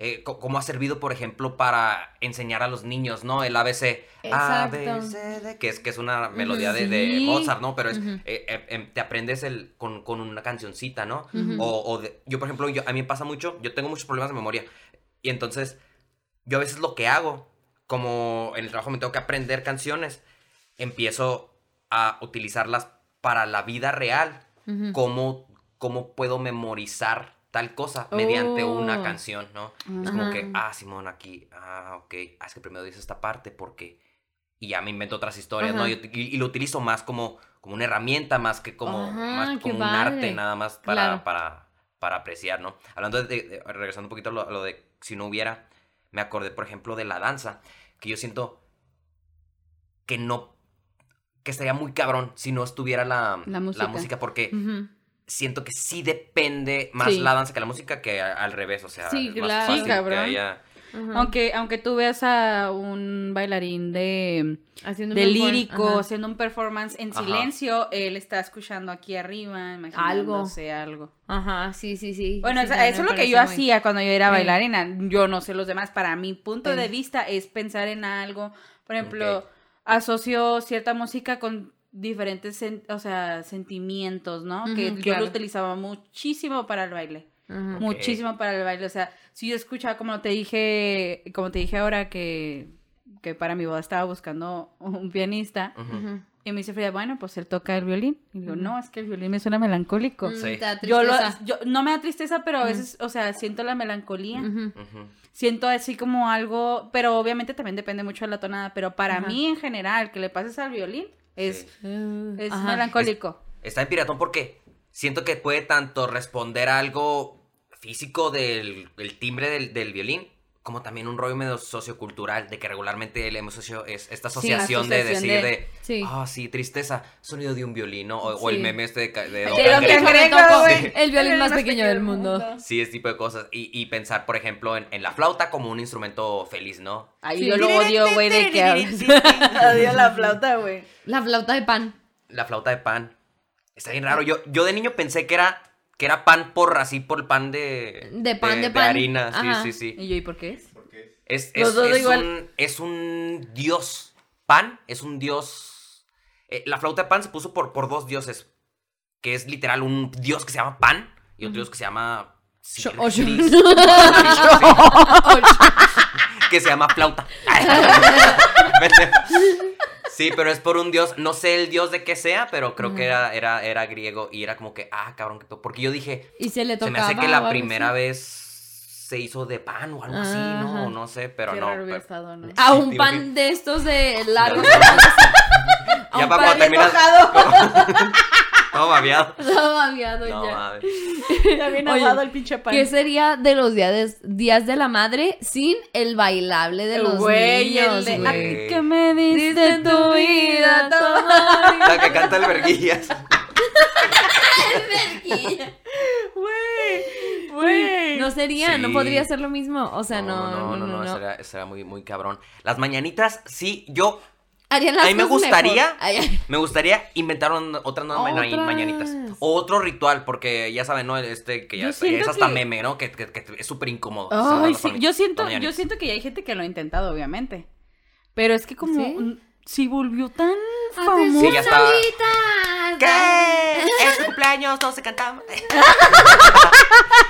Eh, como ha servido, por ejemplo, para enseñar a los niños, ¿no? El ABC. A, B, Exacto. C, D, que es, que es una melodía de, Mozart, ¿no? Pero es, eh, eh, em, te aprendes el, con, con una cancioncita, ¿no? O, o de- yo, por ejemplo, yo, a mí me pasa mucho, yo tengo muchos problemas de memoria. Y entonces, yo a veces lo que hago, como en el trabajo me tengo que aprender canciones, empiezo a utilizarlas para la vida real. Cómo, cómo puedo memorizar tal cosa mediante una Oh. canción, ¿no? Es como que, ah, Simón, aquí, ah, ok, ah, es que primero dice esta parte porque... Y ya me invento otras historias, ¿no? Y, y- y lo utilizo más como, como una herramienta, más que como, Ajá, más qué como un arte, nada más para, Claro. para, para apreciar, ¿no? Hablando de, de- regresando un poquito a lo, a lo de si no hubiera, me acordé, por ejemplo, de la danza, que yo siento que no, que estaría muy cabrón si no estuviera la, La música. porque. Siento que sí depende más Sí. la danza que la música que a- al revés, o sea, Sí, es más claro. fácil Sí, que haya-. Aunque, aunque tú veas a un bailarín de, Haciendo de lírico ajá. haciendo un performance en Ajá. silencio, él está escuchando aquí arriba, imaginándose algo. Ajá, sí, sí, sí. Bueno, Sí, o sea, también eso es lo que yo muy- hacía cuando yo era Sí. bailarina. Yo no sé los demás. Para mi punto Sí. de vista es pensar en algo. Por ejemplo, asocio cierta música con diferentes, sen- o sea, sentimientos, ¿no? que Ujú, yo claro. lo utilizaba muchísimo para el baile. Muchísimo para el baile. O sea, si yo escuchaba, como te dije, como te dije ahora, que, que para mi boda estaba buscando un pianista. Y me dice Frida, bueno, pues él toca el violín. Y digo, no, es que el violín me suena melancólico. Mm, Sí. te da Yo, lo, tristeza. yo no me da tristeza, pero a veces, o sea, siento la melancolía. Siento así como algo, pero obviamente también depende mucho de la tonada. Pero para mí en general, que le pases al violín, es, Sí. es Ajá. melancólico. Está en piratón porque siento que puede tanto responder a algo físico del el timbre del, del violín, como también un rollo medio sociocultural, de que regularmente le hemos hecho es esta Sí, asociación de decir de- de, Sí. ah, sí, tristeza, sonido de un violín. O, o el meme este de, de Don De Cangrejo. Cangrejo. El violín más pequeño del mundo. Sí, ese tipo de cosas. Y, y pensar, por ejemplo, en, en la flauta como un instrumento feliz, ¿no? Ahí Sí. yo lo odio, güey, de que odio la flauta, güey. La flauta de pan. La flauta de pan. Está bien raro. Yo, yo de niño pensé que era, que era pan por así, por el pan de... De pan, de pan. harina, sí, Ajá. sí, sí. Y yo, ¿y por qué es? Porque Es, Los es, dos es igual. un, es un dios. Pan es un dios. eh, la flauta de pan se puso por, por dos dioses. Que es literal un dios que se llama pan y otro dios que se llama. Que se llama flauta. sí, pero es por un dios. No sé el dios de qué sea, pero creo que era, era, era griego. Y era como que, ah, cabrón, que to- porque yo dije. Y se le Se tocaba. me hace que la primera así. vez se hizo de pan o algo así, ¿no? No sé, pero Qué no. raro pero- estado, ¿no? A un pan de estos de largo. Ya para cuando terminas. Todo babeado. Todo babeado No ya. mames. Ya bien Oye, aguado el pinche pan. ¿Qué sería de los días de, días de la madre sin el bailable de los Güey, el niños, de, güey? "A ti que me diste Diste tu vida toda. La que canta el verguillas. Güey, güey. No sería, no podría ser lo mismo. O sea, no, no, no, no, no. Será, será muy, muy cabrón. Las mañanitas, sí, yo Harían las A mí me gustaría- mejor. Ay, ay. Me gustaría inventar nuevas maña- Otras. mañanitas. O otro ritual, porque ya saben, ¿no? Este que ya es, es hasta que- meme, ¿no? Que, que- que es súper incómodo. Ay, sí, yo siento, yo siento que ya hay gente que lo ha intentado, obviamente. Pero es que como ¿Sí? si volvió tan Atención, famoso. Sí, ya está. ¿Qué? Es cumpleaños, todos se cantamos.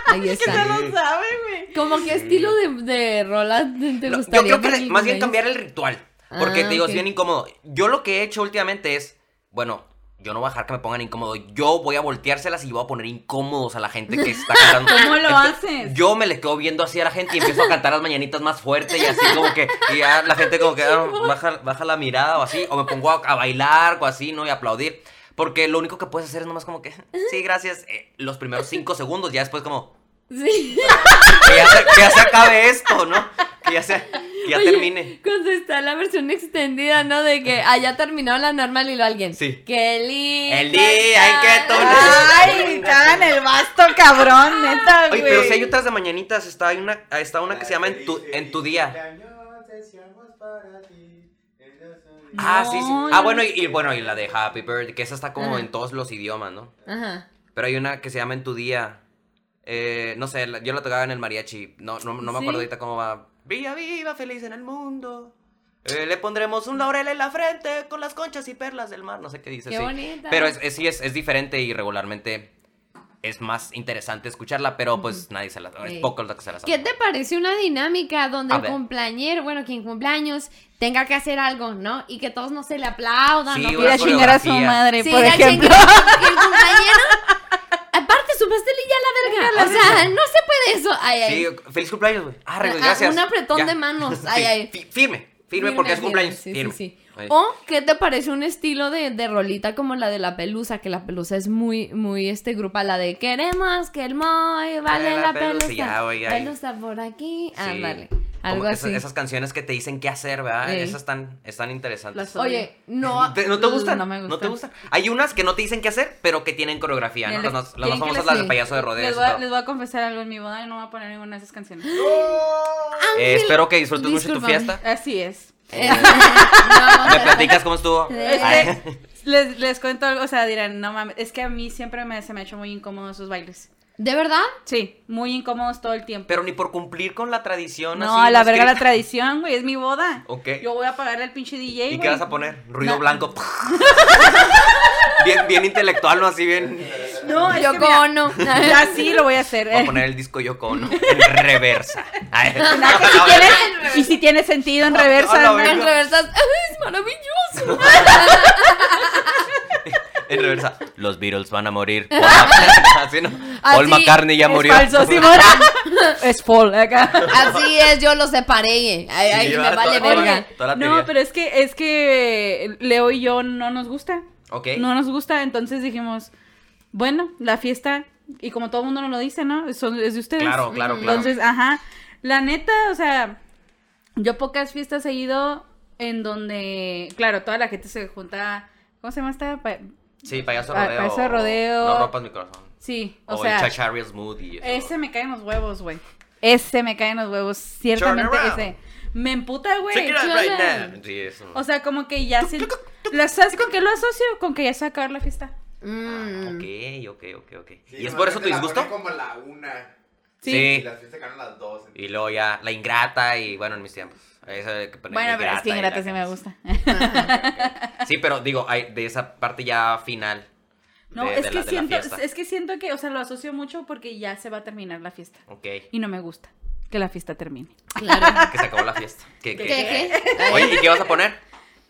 Ahí está. lo sabe, güey. Como qué estilo de, de rolas te No, yo gustaría. creo que más bien cambiar el ritual. Porque Ah, te digo, ok. es bien incómodo. Yo lo que he hecho últimamente es, bueno, yo no voy a dejar que me pongan incómodo. Yo voy a volteárselas y voy a poner incómodos a la gente que está cantando. ¿Cómo lo Entonces, haces? Yo me le quedo viendo así a la gente y empiezo a cantar las mañanitas más fuerte y así como que, y ya la gente como que ah, baja, baja la mirada o así, o me pongo a, a bailar o así, ¿no? Y aplaudir. Porque lo único que puedes hacer es nomás como que, sí, gracias, eh, los primeros cinco segundos, ya después como, Sí. que ya se, que ya se acabe esto, ¿no? Que ya, se, que ya Oye, termine. Cuando está la versión extendida, ¿no? De que haya terminado la normal y lo alguien. Sí. Qué lindo. El día en que tú Ay, cagan el basto, cabrón, neta, güey. Oye, pero si hay otras de mañanitas, está, hay una, está una que se llama En tu, en tu día. Ah, sí, sí. No, Ah, bueno, no y, y bueno, y la de Happy Birthday, que esa está como Ajá. en todos los idiomas, ¿no? Ajá. Pero hay una que se llama En tu día. Eh, no sé, la- yo la tocaba en el mariachi. No, no, no me ¿Sí? acuerdo ahorita cómo va. Viva, viva, feliz en el mundo. Eh, le pondremos un laurel en la frente con las conchas y perlas del mar. No sé qué dice. Qué sí. bonita. Pero es, es- sí, es, es diferente y regularmente es más interesante escucharla, pero pues nadie se la Es Sí. poco lo que se la sabe. ¿Qué te parece una dinámica donde A el ver. cumpleañero, bueno, quien cumpleaños, tenga que hacer algo, ¿no? Y que todos no se le aplaudan, Sí, ¿no? Ir a chingar a su madre, Sí, por ejemplo. chingar a- y el cumpleañero, pastel y ya la verga. O sea, no se puede eso. Ay, ay. Sí, feliz cumpleaños, güey. Ah, Ah, gracias. un apretón Ya. de manos. Sí, Ay, ay. fi- Firme, firme, porque es cumpleaños. Sí, firme. sí. O, ¿qué te parece un estilo de, de rolita como la de la pelusa? Que la pelusa es muy, muy este grupo, la de queremos que el Moy vale la la pelusa, pelusa. ya, pelusa por aquí. Sí. Ándale. Algo esas, así. esas canciones que te dicen qué hacer, ¿verdad? Sí. Esas están, están interesantes. Oye, no. ¿Te- ¿No te gustan? No me te gustan. gustan? Hay unas que no te dicen qué hacer, pero que tienen coreografía, ¿no? Las, más- famosas, las del sí. payaso de rodeo. Les voy, a, todo. les voy a confesar algo en mi boda y no voy a poner ninguna de esas canciones. Eh, espero que disfrutes mucho tu fiesta. Así es. Eh, ¿Me no, platicas cómo estuvo? Les, les cuento algo, o sea, dirán, no mames, es que a mí siempre me, se me ha hecho muy incómodo esos bailes. ¿De verdad? Sí, muy incómodos todo el tiempo. Pero ni por cumplir con la tradición. no, así, a la verga la tradición, güey, es mi boda. Ok. Yo voy a pagarle al pinche DJ, ¿Y güey. qué vas a poner? Ruido blanco. bien, bien intelectual, ¿no? Así bien. No, es Yo que mira, no. ya sí lo voy a hacer. Voy a eh. poner el disco Yoko Ono en reversa. Ay. Si tiene- y si tiene sentido en reversa. A la ¿no? verga. En reversas. Es maravilloso. En reversa. Los Beatles van a morir. Paul Así, ¿no? Paul Así, McCartney ya es murió. falso, Simón. es Paul acá. Así es, yo los separé. Ay, ay, Sí, me va, vale toda- verga. toda No, pero es que es que Leo y yo no nos gusta. Ok. No nos gusta, entonces dijimos, bueno, la fiesta, y como todo el mundo nos lo dice, ¿no? Son- es de ustedes. Claro, claro, claro. Entonces, ajá. La neta, o sea, yo pocas fiestas he ido en donde, claro, toda la gente se junta. ¿Cómo se llama esta? Sí, payaso Pa- rodeo. payaso de rodeo. No rompas mi corazón. Sí, o, O, sea, el Chachariel Smooth y eso. ese me caen los huevos, güey. Ese me caen los huevos, ciertamente ese. Me emputa, güey. Right now. Sí, eso. O sea, como que ya. ¿La sabes con qué lo asocio? Con que ya se va a acabar la fiesta. Mm. Ok, ok, ok, ok. Sí, ¿Y es por eso tu disgusto? como la una. Sí. Y las fiestas quedaron las dos. Y luego ya la ingrata y bueno, en mis tiempos. Eso de que Bueno, pero es que y ingrata sí me gusta. Sí, pero digo, hay de esa parte ya final. No, de- es de que la- siento, fiesta. es que siento que, o sea, lo asocio mucho porque ya se va a terminar la fiesta. Ok. Y no me gusta que la fiesta termine. Claro. Que se acabó la fiesta. ¿Qué, qué, ¿Qué, qué? Oye, ¿y qué vas a poner?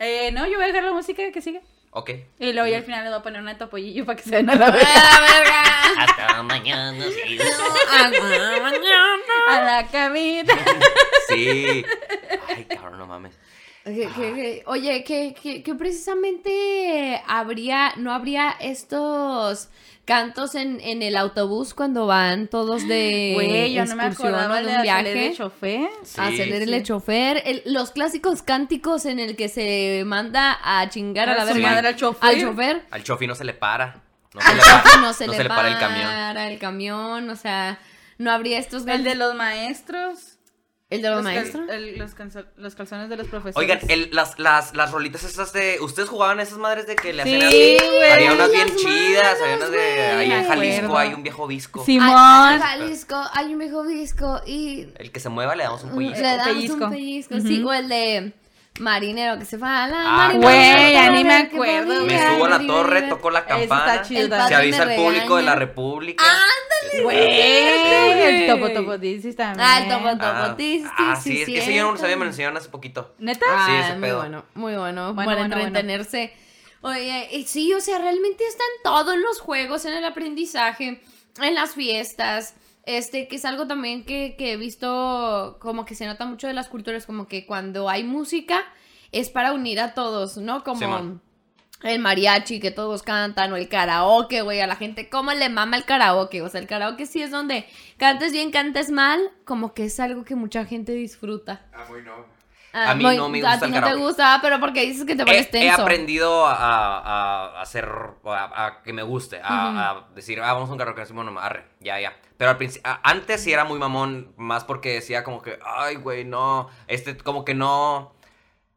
Eh, no, yo voy a dejar la música que sigue. Ok. Y luego ya al final le voy a poner una topollillo para que se den a la verga. ¡A la verga! Hasta mañana, sí. Hasta mañana. A la camita. Sí. Ay, cabrón, no mames. Que- que- que- oye, que, que, que precisamente habría, no habría estos cantos en, en el autobús cuando van todos de Güey, yo no me acordaba de un hacerle viaje. de chofer. Sí, Acelerar el chofer, el- los clásicos cánticos en el que se manda a chingar a la A verga madre al chofer. al chofer. Al no se le para. No se Al le para, chofer no se le para para el camión. el camión, o sea, no habría estos El de los maestros. El de los maestros. el- los, canso- los calzones de los profesores. Oigan, el- las, las, las rolitas esas de. ¿Ustedes jugaban esas madres de que le Sí, hacían así? güey. Había unas bien chidas, había unas de. Ahí en Jalisco hay un viejo disco. Simón. Ay, ay, Jalisco, hay un viejo disco y El que se mueva le damos un pollito. le damos Pellizco. un pellizco, sí, Ujú. o el de marinero que se va a la Ah, güey, ya ni me acuerdo, Me subo a la torre, toco la campana. Se avisa al público de la. República. Güey, el topo topo dices también. Ah, el topo topo. Ah, ah, sí, es que ese yo no lo sabía, me lo enseñaron hace poquito. ¿Neta? Sí, Ah, ese muy pedo. bueno, muy bueno, Bueno, para bueno, bueno. entretenerse. Oye, sí, o sea, realmente está en todo, en los juegos, en el aprendizaje, en las fiestas, este, que es algo también que, que he visto como que se nota mucho de las culturas, como que cuando hay música es para unir a todos, ¿no? Como Simón. el mariachi que todos cantan, o el karaoke, güey, a la gente, ¿cómo le mama el karaoke? O sea, el karaoke sí es donde cantes bien, cantes mal, como que es algo que mucha gente disfruta. Ah, muy no. A mí muy- no me A gusta ti el no te karaoke. gusta, pero porque dices que te pones He, he tenso. aprendido a, a- a hacer, a, a que me guste, a, a decir, ah, vamos a un karaoke, así, bueno, arre, ya, ya. Pero al principio, antes sí era muy mamón, más porque decía como que, ay, güey, no, este, como que no,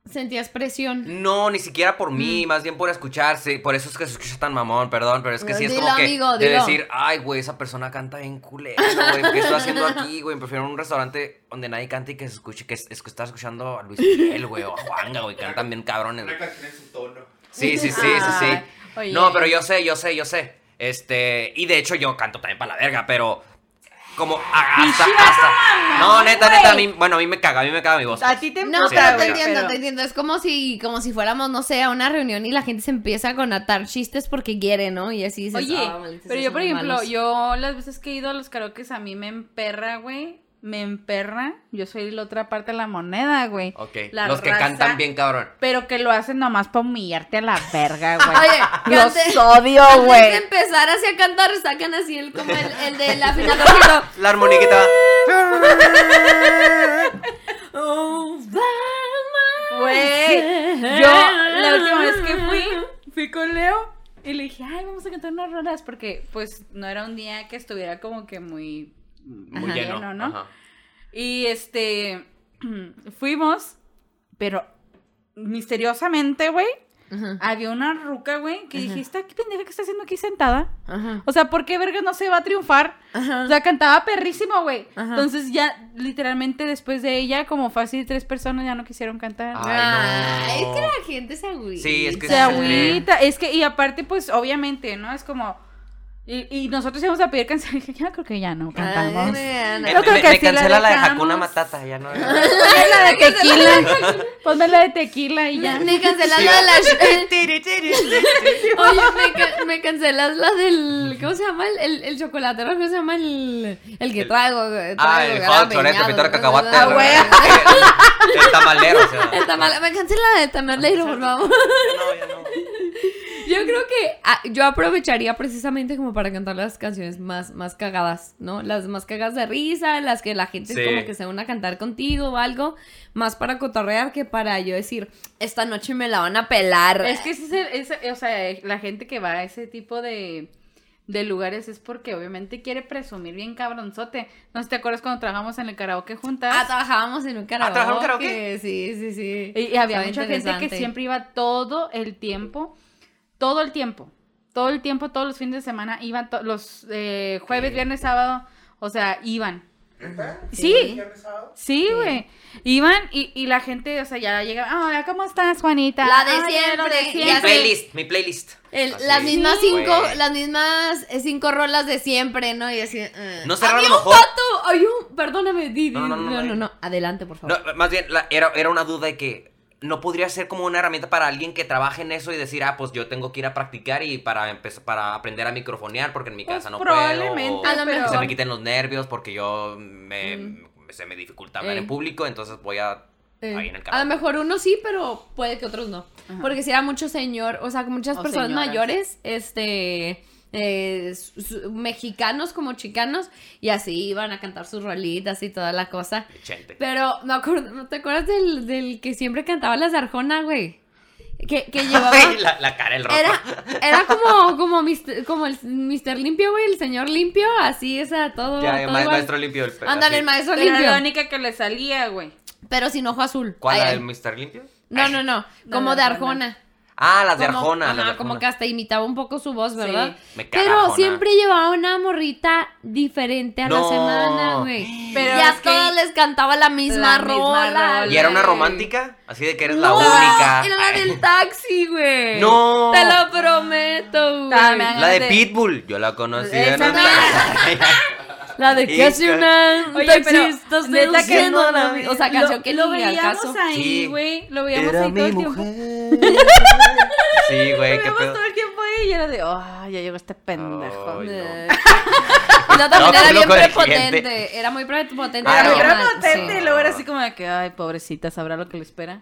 Sentías presión. no, ni siquiera por mí, más bien por escucharse, por eso es que se escucha tan mamón, perdón, pero es que sí es Dilo, como que amigo, de decir, ay, güey, esa persona canta bien culero, güey, ¿qué estoy haciendo aquí, güey? Prefiero un restaurante donde nadie cante y que se escuche, que es, que estás escuchando a Luis Miguel, güey, o a Juanga, güey, cantan bien cabrones, güey. Sí, sí, sí, sí, sí. Oye. No, pero yo sé, yo sé, yo sé. Este, y de hecho yo canto también para la verga, pero como a- hasta, hasta. No, neta, neta, a mí, bueno, a mí me caga, a mí me caga mi voz. A ti te No, emputa, pero te güey, entiendo, pero- te entiendo. Es como si, como si fuéramos, no sé, a una reunión y la gente se empieza con atar chistes porque quiere, ¿no? Y así dices, Oye, "Ah, malditos, pero yo, son por ejemplo, malos". yo las veces que he ido a los karaokes a mí me emperra, güey. Me emperra. Yo soy la otra parte de la moneda, güey. Ok, La los que cantan bien cabrón. Pero que lo hacen nomás para humillarte a la verga, güey. Oye, los cante- odio, Antes de güey. empezar así a cantar, sacan así el, como el, el del afinadorcito. La armoniquita. Oh, Güey, yo la última vez que fui, fui con Leo y le dije, ay, vamos a cantar unas rolas porque pues no era un día que estuviera como que muy, Muy Ajá. lleno, ¿no? ajá. Y este, fuimos, pero misteriosamente, güey, Ajá, había una ruca, güey, que Ajá. dije, ¿esta qué pendeja que está haciendo aquí sentada? ajá, O sea, ¿por qué verga no se va a triunfar? ajá. O sea, cantaba perrísimo, güey. Entonces ya, literalmente después de ella, como fácil tres personas ya no quisieron cantar. Ah. Ay, Ay, no. es que la gente se agüita. Sí, es que se sí. agüita. Es que, y aparte, pues, obviamente, ¿no? Es como... Y, y nosotros íbamos a pedir canciones. Dije, ya creo que ya no cantamos. Ay, Me, Yo creo me- que me sí cancela la, de. Hakuna Matata, ya no. Ponme la de tequila. Ponme la de tequila y ya. Me cancelas Sí. la de la... Oye, me, ca- me cancelas la del... ¿Cómo se llama? El, el, el chocolatero, ¿cómo se llama? El, el que traigo. traigo Ah, el hot, Loreto, peñado, Pito de cacahuate. Ah, el- el, el tamalero, o sea. El tamal- Me cancela la de tamalero, por favor. No, ya no. Yo creo que ah, yo aprovecharía precisamente como para cantar las canciones más, más cagadas, ¿no? Las más cagadas de risa, las que la gente Sí. es como que se une a cantar contigo o algo, más para cotorrear que para yo decir, esta noche me la van a pelar. Es que ese es el- ese- o sea, la gente que va a ese tipo de, de lugares es porque obviamente quiere presumir bien cabronzote. No sé si te acuerdas cuando trabajamos en el karaoke juntas. Ah, trabajábamos en un karaoke. ¿trabajaron en karaoke? Sí, sí, sí. y, y había Estaba mucha gente que siempre iba todo el tiempo, todo el tiempo, todo el tiempo, todos los fines de semana, iban to- los eh, jueves, viernes, sábado, o sea, iban. Sí. ¿Viernes, sábado? Sí, güey. Iban y, y la gente, o sea, ya llegaba, hola, ¿cómo estás, Juanita? La de "Ay, siempre". lo de Mi siempre". así- playlist, mi playlist. El- las mismas Sí, cinco, las mismas eh, cinco rolas de siempre, ¿no? Y así. eh. ¿No Había lo un mejor? hay un, perdóname, di, di, No, no, no, no, no, no, no, adelante, por favor. No, más bien, la- era, era una duda de que no podría ser como una herramienta para alguien que trabaje en eso y decir, ah, pues yo tengo que ir a practicar y para empezar, para aprender a microfonear porque en mi Pues casa no probablemente, puedo. mejor. se me quiten los nervios porque yo me, Mm. se me dificulta hablar Eh. en público, entonces voy a Eh, ahí en el a lo mejor unos sí, pero puede que otros no. Porque si era mucho señor, o sea, muchas O personas señoras. mayores, este, eh, mexicanos como chicanos, y así iban a cantar sus rolitas y toda la cosa. Chente. Pero, me acuerdo, ¿no ¿te acuerdas del, del que siempre cantaba las de Arjona, güey? Que, que llevaba... Ay, la, la cara, el rojo. Era, era como, como, Mr., como el Mr. Limpio, güey, el señor Limpio, así, o sea, todo. Ya, todo ma- igual. maestro limpio. El, Ándale, el maestro Pero era limpio. la única que le salía, güey. Pero sin ojo azul. ¿Cuál? Ay, ¿La ay. del Mr. Limpio? No, no, no. Como de Arjona. Ah, las de Como- Arjona. ajá, las de como que hasta imitaba un poco su voz, ¿verdad? Sí. Me caga Pero Arjona. siempre llevaba una morrita diferente a la semana, güey. Pero ya es que- todos les cantaba la misma La misma rola. rola. ¿Y era una romántica? Así de que eres la única. Era la del taxi, güey. No. Te lo prometo, güey. La de Pitbull. Yo la conocí. Esa en. La de que que- una un Oye, pero neta que no, la no, O sea, lo- canción que lo ni al veíamos caso. ahí, Sí. güey. Lo veíamos Era ahí todo el tiempo. mujer. Sí, güey, Lo qué veíamos pedo. todo el tiempo ahí y era de, ay, ya llegó este pendejo. No. Y luego también No, era bien prepotente. Era muy prepotente. Ah, Era no. mamá, prepotente sí. y luego era así como de que, ay, pobrecita, sabrá lo que le espera.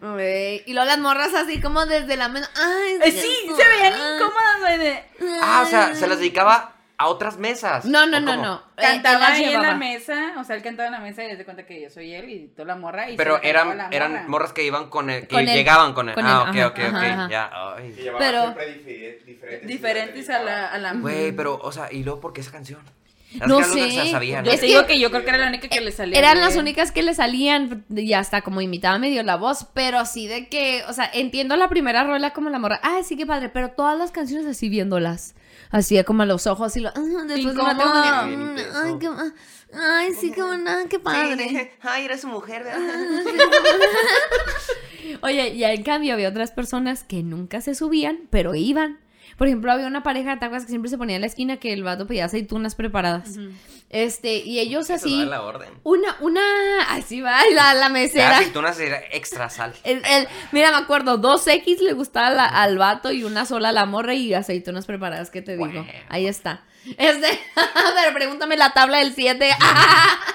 Y luego las morras así como desde la mano. Ay, Eh, sí, se veían ah. incómodas, güey. Ah, o sea, se las dedicaba a otras mesas. No, no, ¿O no, no. Eh, Cantaba ahí en la mesa, o sea, él cantaba en la mesa y se cuenta que yo soy él y toda la morra. Y Pero eran, eran morras que iban con él, que Con él. llegaban con él. Con ah, él, ok, ajá, ok, ok. ajá. Ya, Que ay. llevaban Pero- siempre diferentes. Diferentes a la, a la Güey, pero, o sea, ¿y luego por qué esa canción? Las No que que sé. se sabían, Yo ¿no? te Es digo que- que yo creo que era la única que le salía. Eran bien. las únicas que le salían y hasta como imitaba medio la voz, pero así de que, o sea, entiendo la primera rola como la morra, ay, sí que padre, pero todas las canciones así viéndolas, así como a los ojos y lo, ah, después de una intenso. ay, qué, ah, ay, sí, qué buena, qué padre. Ay, era su mujer, ¿verdad? Oye, y en cambio había otras personas que nunca se subían, pero iban. Por ejemplo, había una pareja, ¿te acuerdas que siempre se ponía en la esquina que el vato pedía aceitunas preparadas? Este, y ellos Eso así, la orden. una, una, así va, la, la mesera. Las aceitunas era extra sal. El, el- mira, me acuerdo, dos X le gustaba la- al vato y una sola a la morra y aceitunas preparadas, ¿qué te digo? Bueno. Ahí está. Este, pero pregúntame la tabla del 7.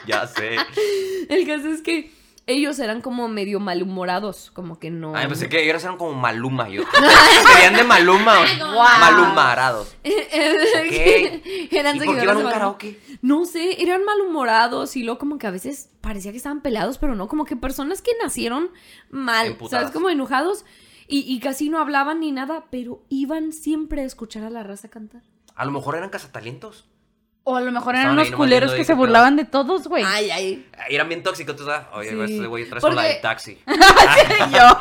Ya sé. El caso es que ellos eran como medio malhumorados, como que no. Ay, pensé que ellos eran como Maluma, yo. Serían de Maluma. o Malumarados. eran ¿Y por qué seguidores iban a un karaoke? No sé, eran malhumorados y luego como que a veces parecía que estaban peleados, pero no, como que personas que nacieron mal, Emputadas. ¿sabes? Como enojados y, y casi no hablaban ni nada, pero iban siempre a escuchar a la raza cantar. A lo mejor eran cazatalentos. O a lo mejor eran unos culeros que se burlaban de todos, güey. Ay, ay. Eran bien tóxicos, tú sabes. Oye, Sí. este güey traes con la Porque- del taxi. yo.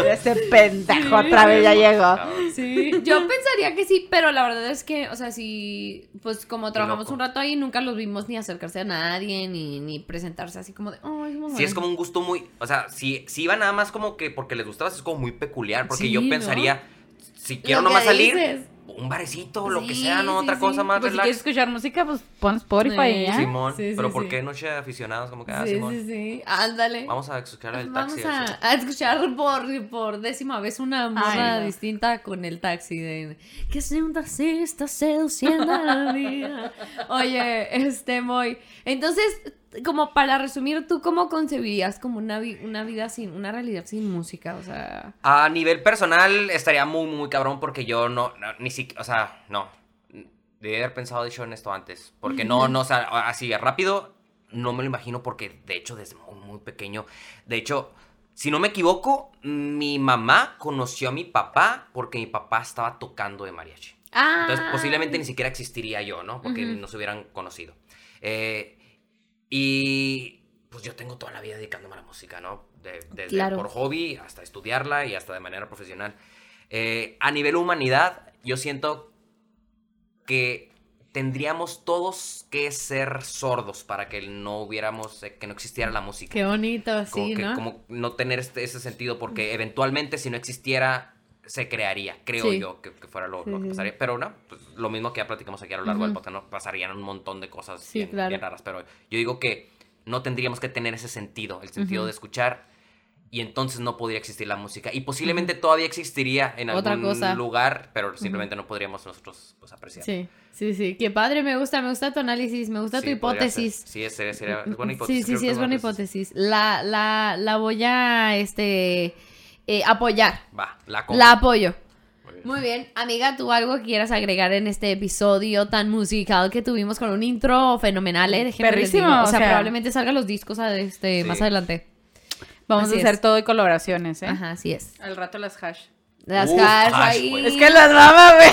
Ese pendejo otra vez ya llegó. Sí, yo pensaría que sí, pero la verdad es que, o sea, sí, pues como trabajamos un rato ahí, nunca los vimos ni acercarse a nadie, ni, ni presentarse así como de, ay, somos Sí, es buenos". como un gusto muy. O sea, si, si iba nada más como que porque les gustaba, es como muy peculiar. Porque Sí, yo ¿no? pensaría, si quiero nomás salir, dices. Un barecito, lo que sea, ¿no? sí, Otra sí. cosa más Pues si quieres escuchar música, pues pon Spotify Sí. y ya. Simón. Sí, sí, pero ¿por qué noche de aficionados? Como que, ah, Sí, Simón. sí, sí, ándale. Vamos a escuchar el Vamos taxi. a, eso. a escuchar por, por décima vez una no. distinta con el taxi de que si un taxista seduciendo a la vida. Oye, este Moy. Entonces, como para resumir, ¿tú cómo concebías como una, vi- una vida sin, una realidad sin música? O sea. A nivel personal estaría muy, muy cabrón porque yo no, no, ni siquiera, o sea, no. Debí haber pensado, dicho, en esto antes. Porque no, no, o sea, así rápido, no me lo imagino porque, de hecho, desde muy, muy pequeño, de hecho, si no me equivoco, mi mamá conoció a mi papá porque mi papá estaba tocando de mariachi. Ah. Entonces, posiblemente ni siquiera existiría yo, ¿no? Porque Ujú. no se hubieran conocido. Eh, y pues yo tengo toda la vida dedicándome a la música, ¿no? De- desde Claro. por hobby hasta estudiarla y hasta de manera profesional. Eh, a nivel humanidad, yo siento que tendríamos todos que ser sordos para que no hubiéramos, eh, que no existiera la música. Qué bonito, como sí, que, ¿no? como no tener este, ese sentido, porque eventualmente si no existiera, se crearía, creo Sí. yo, que, que fuera lo, que pasaría. Pero no, pues, lo mismo que ya platicamos aquí a lo largo del Ujú. podcast, ¿no? Pasarían un montón de cosas Sí, bien, claro. bien raras, pero yo digo que no tendríamos que tener ese sentido, el sentido de escuchar. y entonces no podría existir la música. Y posiblemente todavía existiría en Otra algún cosa. lugar, pero simplemente no podríamos nosotros pues, apreciar. Sí, sí, sí. Qué padre, me gusta, me gusta tu análisis, me gusta tu Sí, hipótesis. Sí, es, sería, sería- es buena hipótesis. sí, sí, es buena hipótesis. hipótesis. La, la, la voy a, este, eh, apoyar. Va, la. La apoyo. Muy bien. Muy bien, amiga, ¿tú algo que quieras agregar en este episodio tan musical que tuvimos con un intro fenomenal, eh? Perrísimo. O o sea, sea- probablemente salgan los discos a- este, Sí. más adelante. Vamos Así a hacer es. todo de colaboraciones, ¿eh? Ajá, así es. Al rato las hash. Las hash hash, ahí. Es que las maman, güey,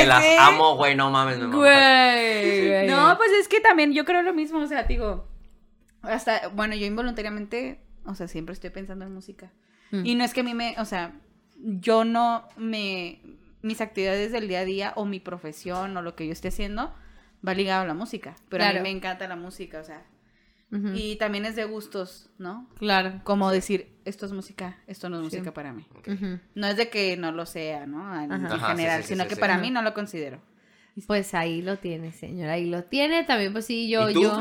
me las sí. amo, güey, no mames, me. Güey. No, pues es que también yo creo lo mismo, o sea, digo, hasta, bueno, yo involuntariamente, o sea, siempre estoy pensando en música. Mm. Y no es que a mí me, o sea, yo no me, mis actividades del día a día o mi profesión o lo que yo esté haciendo va ligado a la música, pero a mí me encanta la música, o sea, y también es de gustos, ¿no? Claro. Como decir, esto es música, esto no es Sí. música para mí. No es de que no lo sea, ¿no? En, Ajá. en Ajá, sí, general, sí, sino sí, que sí. para mí no lo considero. Pues ahí lo tiene, señora, ahí lo tiene. También, pues sí, yo, ¿Y tú, yo.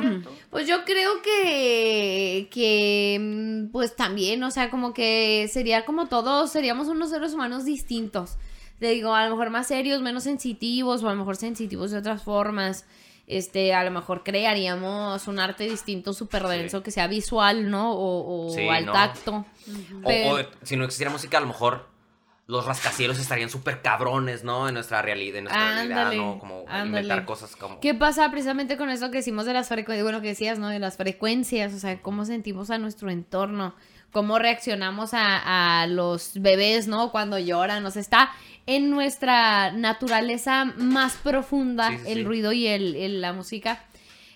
Pues yo creo que, que, pues también, o sea, como que sería como todos, seríamos unos seres humanos distintos. Te digo, a lo mejor más serios, menos sensitivos, o a lo mejor sensitivos de otras formas. Este, a lo mejor crearíamos un arte distinto, súper denso, Sí. que sea visual, ¿no? O, o Sí, al ¿no? tacto. O, Pero- o si no existiera música, a lo mejor los rascacielos estarían súper cabrones, ¿no? En nuestra realidad, en nuestra realidad, ¿no? Como ándale. inventar cosas como... ¿Qué pasa precisamente con eso que decimos de las frecuencias? Bueno, que decías, ¿no? De las frecuencias, o sea, cómo sentimos a nuestro entorno, cómo reaccionamos a, a los bebés, ¿no? Cuando lloran, o sea, está en nuestra naturaleza más profunda Sí, sí, el sí. ruido y el, el- la música.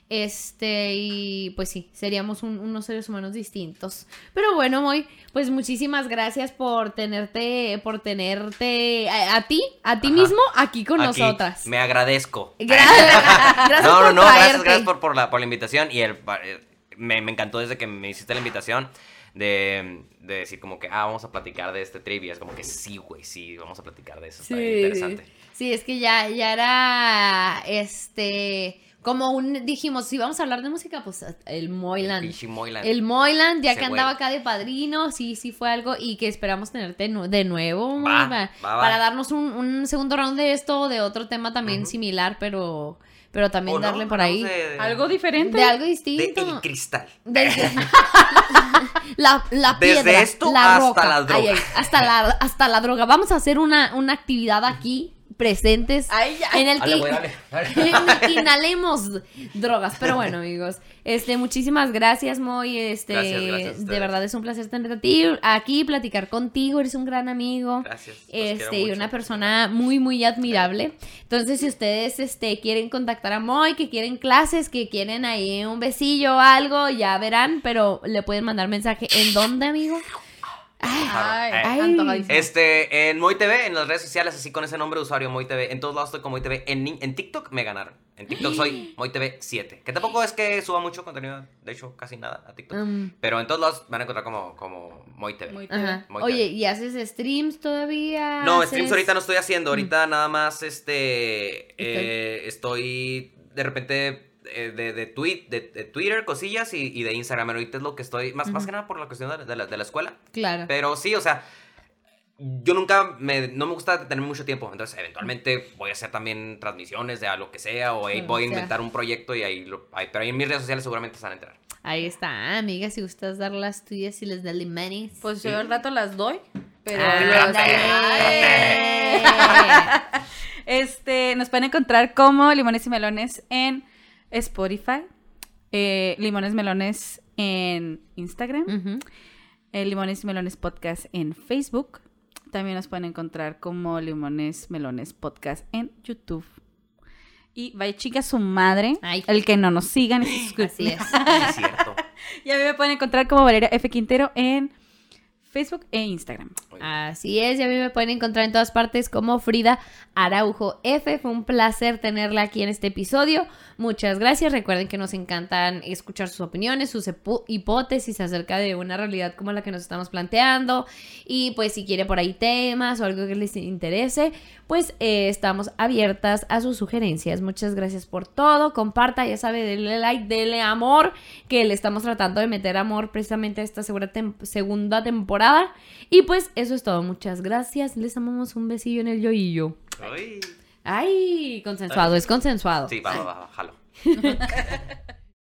Este, y pues sí, seríamos un- unos seres humanos distintos. Pero bueno, Moy, pues muchísimas gracias por tenerte, por tenerte a, a ti, a ti Ajá. mismo aquí con Aquí, nosotras. Me agradezco. Gracias, gracias no, no, por no, gracias, traerte. gracias por, por la, por la invitación. Y el, eh, me, me encantó desde que me hiciste la invitación de, de decir como que, ah, vamos a platicar de este trivia. Es como que sí, güey, sí, vamos a platicar de eso. Está bien interesante. Sí, es que ya, ya era este como un dijimos, si vamos a hablar de música, pues el Moyland. El Moyland, ya que andaba acá de padrino, sí, sí fue algo y que esperamos tenerte de nuevo, Moy, Va, va- va, va. para darnos un, un segundo round de esto o de otro tema también similar, pero, pero también ¿O no? darle por ahí. de- de- Algo diferente. De algo de distinto. el cristal. Del- la, la Desde piedra, esto la hasta roca. la Ay, droga. ay, hasta, la, hasta la droga. Vamos a hacer una, una actividad aquí, presentes, Ay, ya. en el que inhalemos drogas. Pero bueno, amigos, este, muchísimas gracias, Moy. Este, Gracias, gracias a de verdad es un placer tenerte a ti aquí, platicar contigo. Eres un gran amigo. Gracias. Este, y una persona muy, muy admirable. Entonces, si ustedes este, quieren contactar a Moy, que quieren clases, que quieren ahí un besillo o algo, ya verán, pero le pueden mandar mensaje. ¿En dónde, amigo? Ay, Ay. antojadísimo. Este, en Moy TV, en las redes sociales, así con ese nombre de usuario, Moy TV. En todos lados estoy como Moy TV. En, en TikTok me ganaron. En TikTok soy Moy TV 7. Que tampoco es que suba mucho contenido, de hecho, casi nada a TikTok. Um, Pero en todos lados van a encontrar como, como Moy TV. Oye. ¿y haces streams todavía? No, ¿Haces- streams ahorita no estoy haciendo. Mm. Ahorita nada más este. eh, estoy de repente eh, de, de, tweet, de, de Twitter, cosillas y, y de Instagram. Ahorita es lo que estoy. Más, más Ujú. que nada por la cuestión de, de la, de la escuela. Claro. Pero sí, o sea. Yo nunca me, no me gusta tener mucho tiempo, entonces eventualmente voy a hacer también transmisiones de a lo que sea o ahí voy a inventar un proyecto y ahí, lo, ahí- pero ahí en mis redes sociales seguramente se van a entrar. Ahí está, amiga, si gustas dar las tuyas y les da manis. Pues yo al rato las doy. Pero Ah. Este, nos pueden encontrar como Limones y Melones en Spotify, eh, Limones Melones en Instagram, eh, Limones y Melones Podcast en Facebook. También nos pueden encontrar como Limones Melones Podcast en YouTube. Y vaya chica su madre, Ay. el que no nos sigan. y se suscriban. Así es. Es cierto. Y a mí me pueden encontrar como Valeria F. Quintero en Facebook e Instagram. Así es, y a mí me pueden encontrar en todas partes como Frida Araujo F. Fue un placer tenerla aquí en este episodio. Muchas gracias. Recuerden que nos encantan escuchar sus opiniones, sus hipótesis acerca de una realidad como la que nos estamos planteando. Y pues si quiere por ahí temas o algo que les interese, pues eh, estamos abiertas a sus sugerencias. Muchas gracias por todo. Comparta, ya sabe, denle like, denle amor, que le estamos tratando de meter amor precisamente a esta segura tem- segunda temporada. Y pues eso es todo. Muchas gracias. Les amamos un besillo en el yo y yo. Ay. Ay, consensuado, es consensuado. Sí, va, va, va, jalo.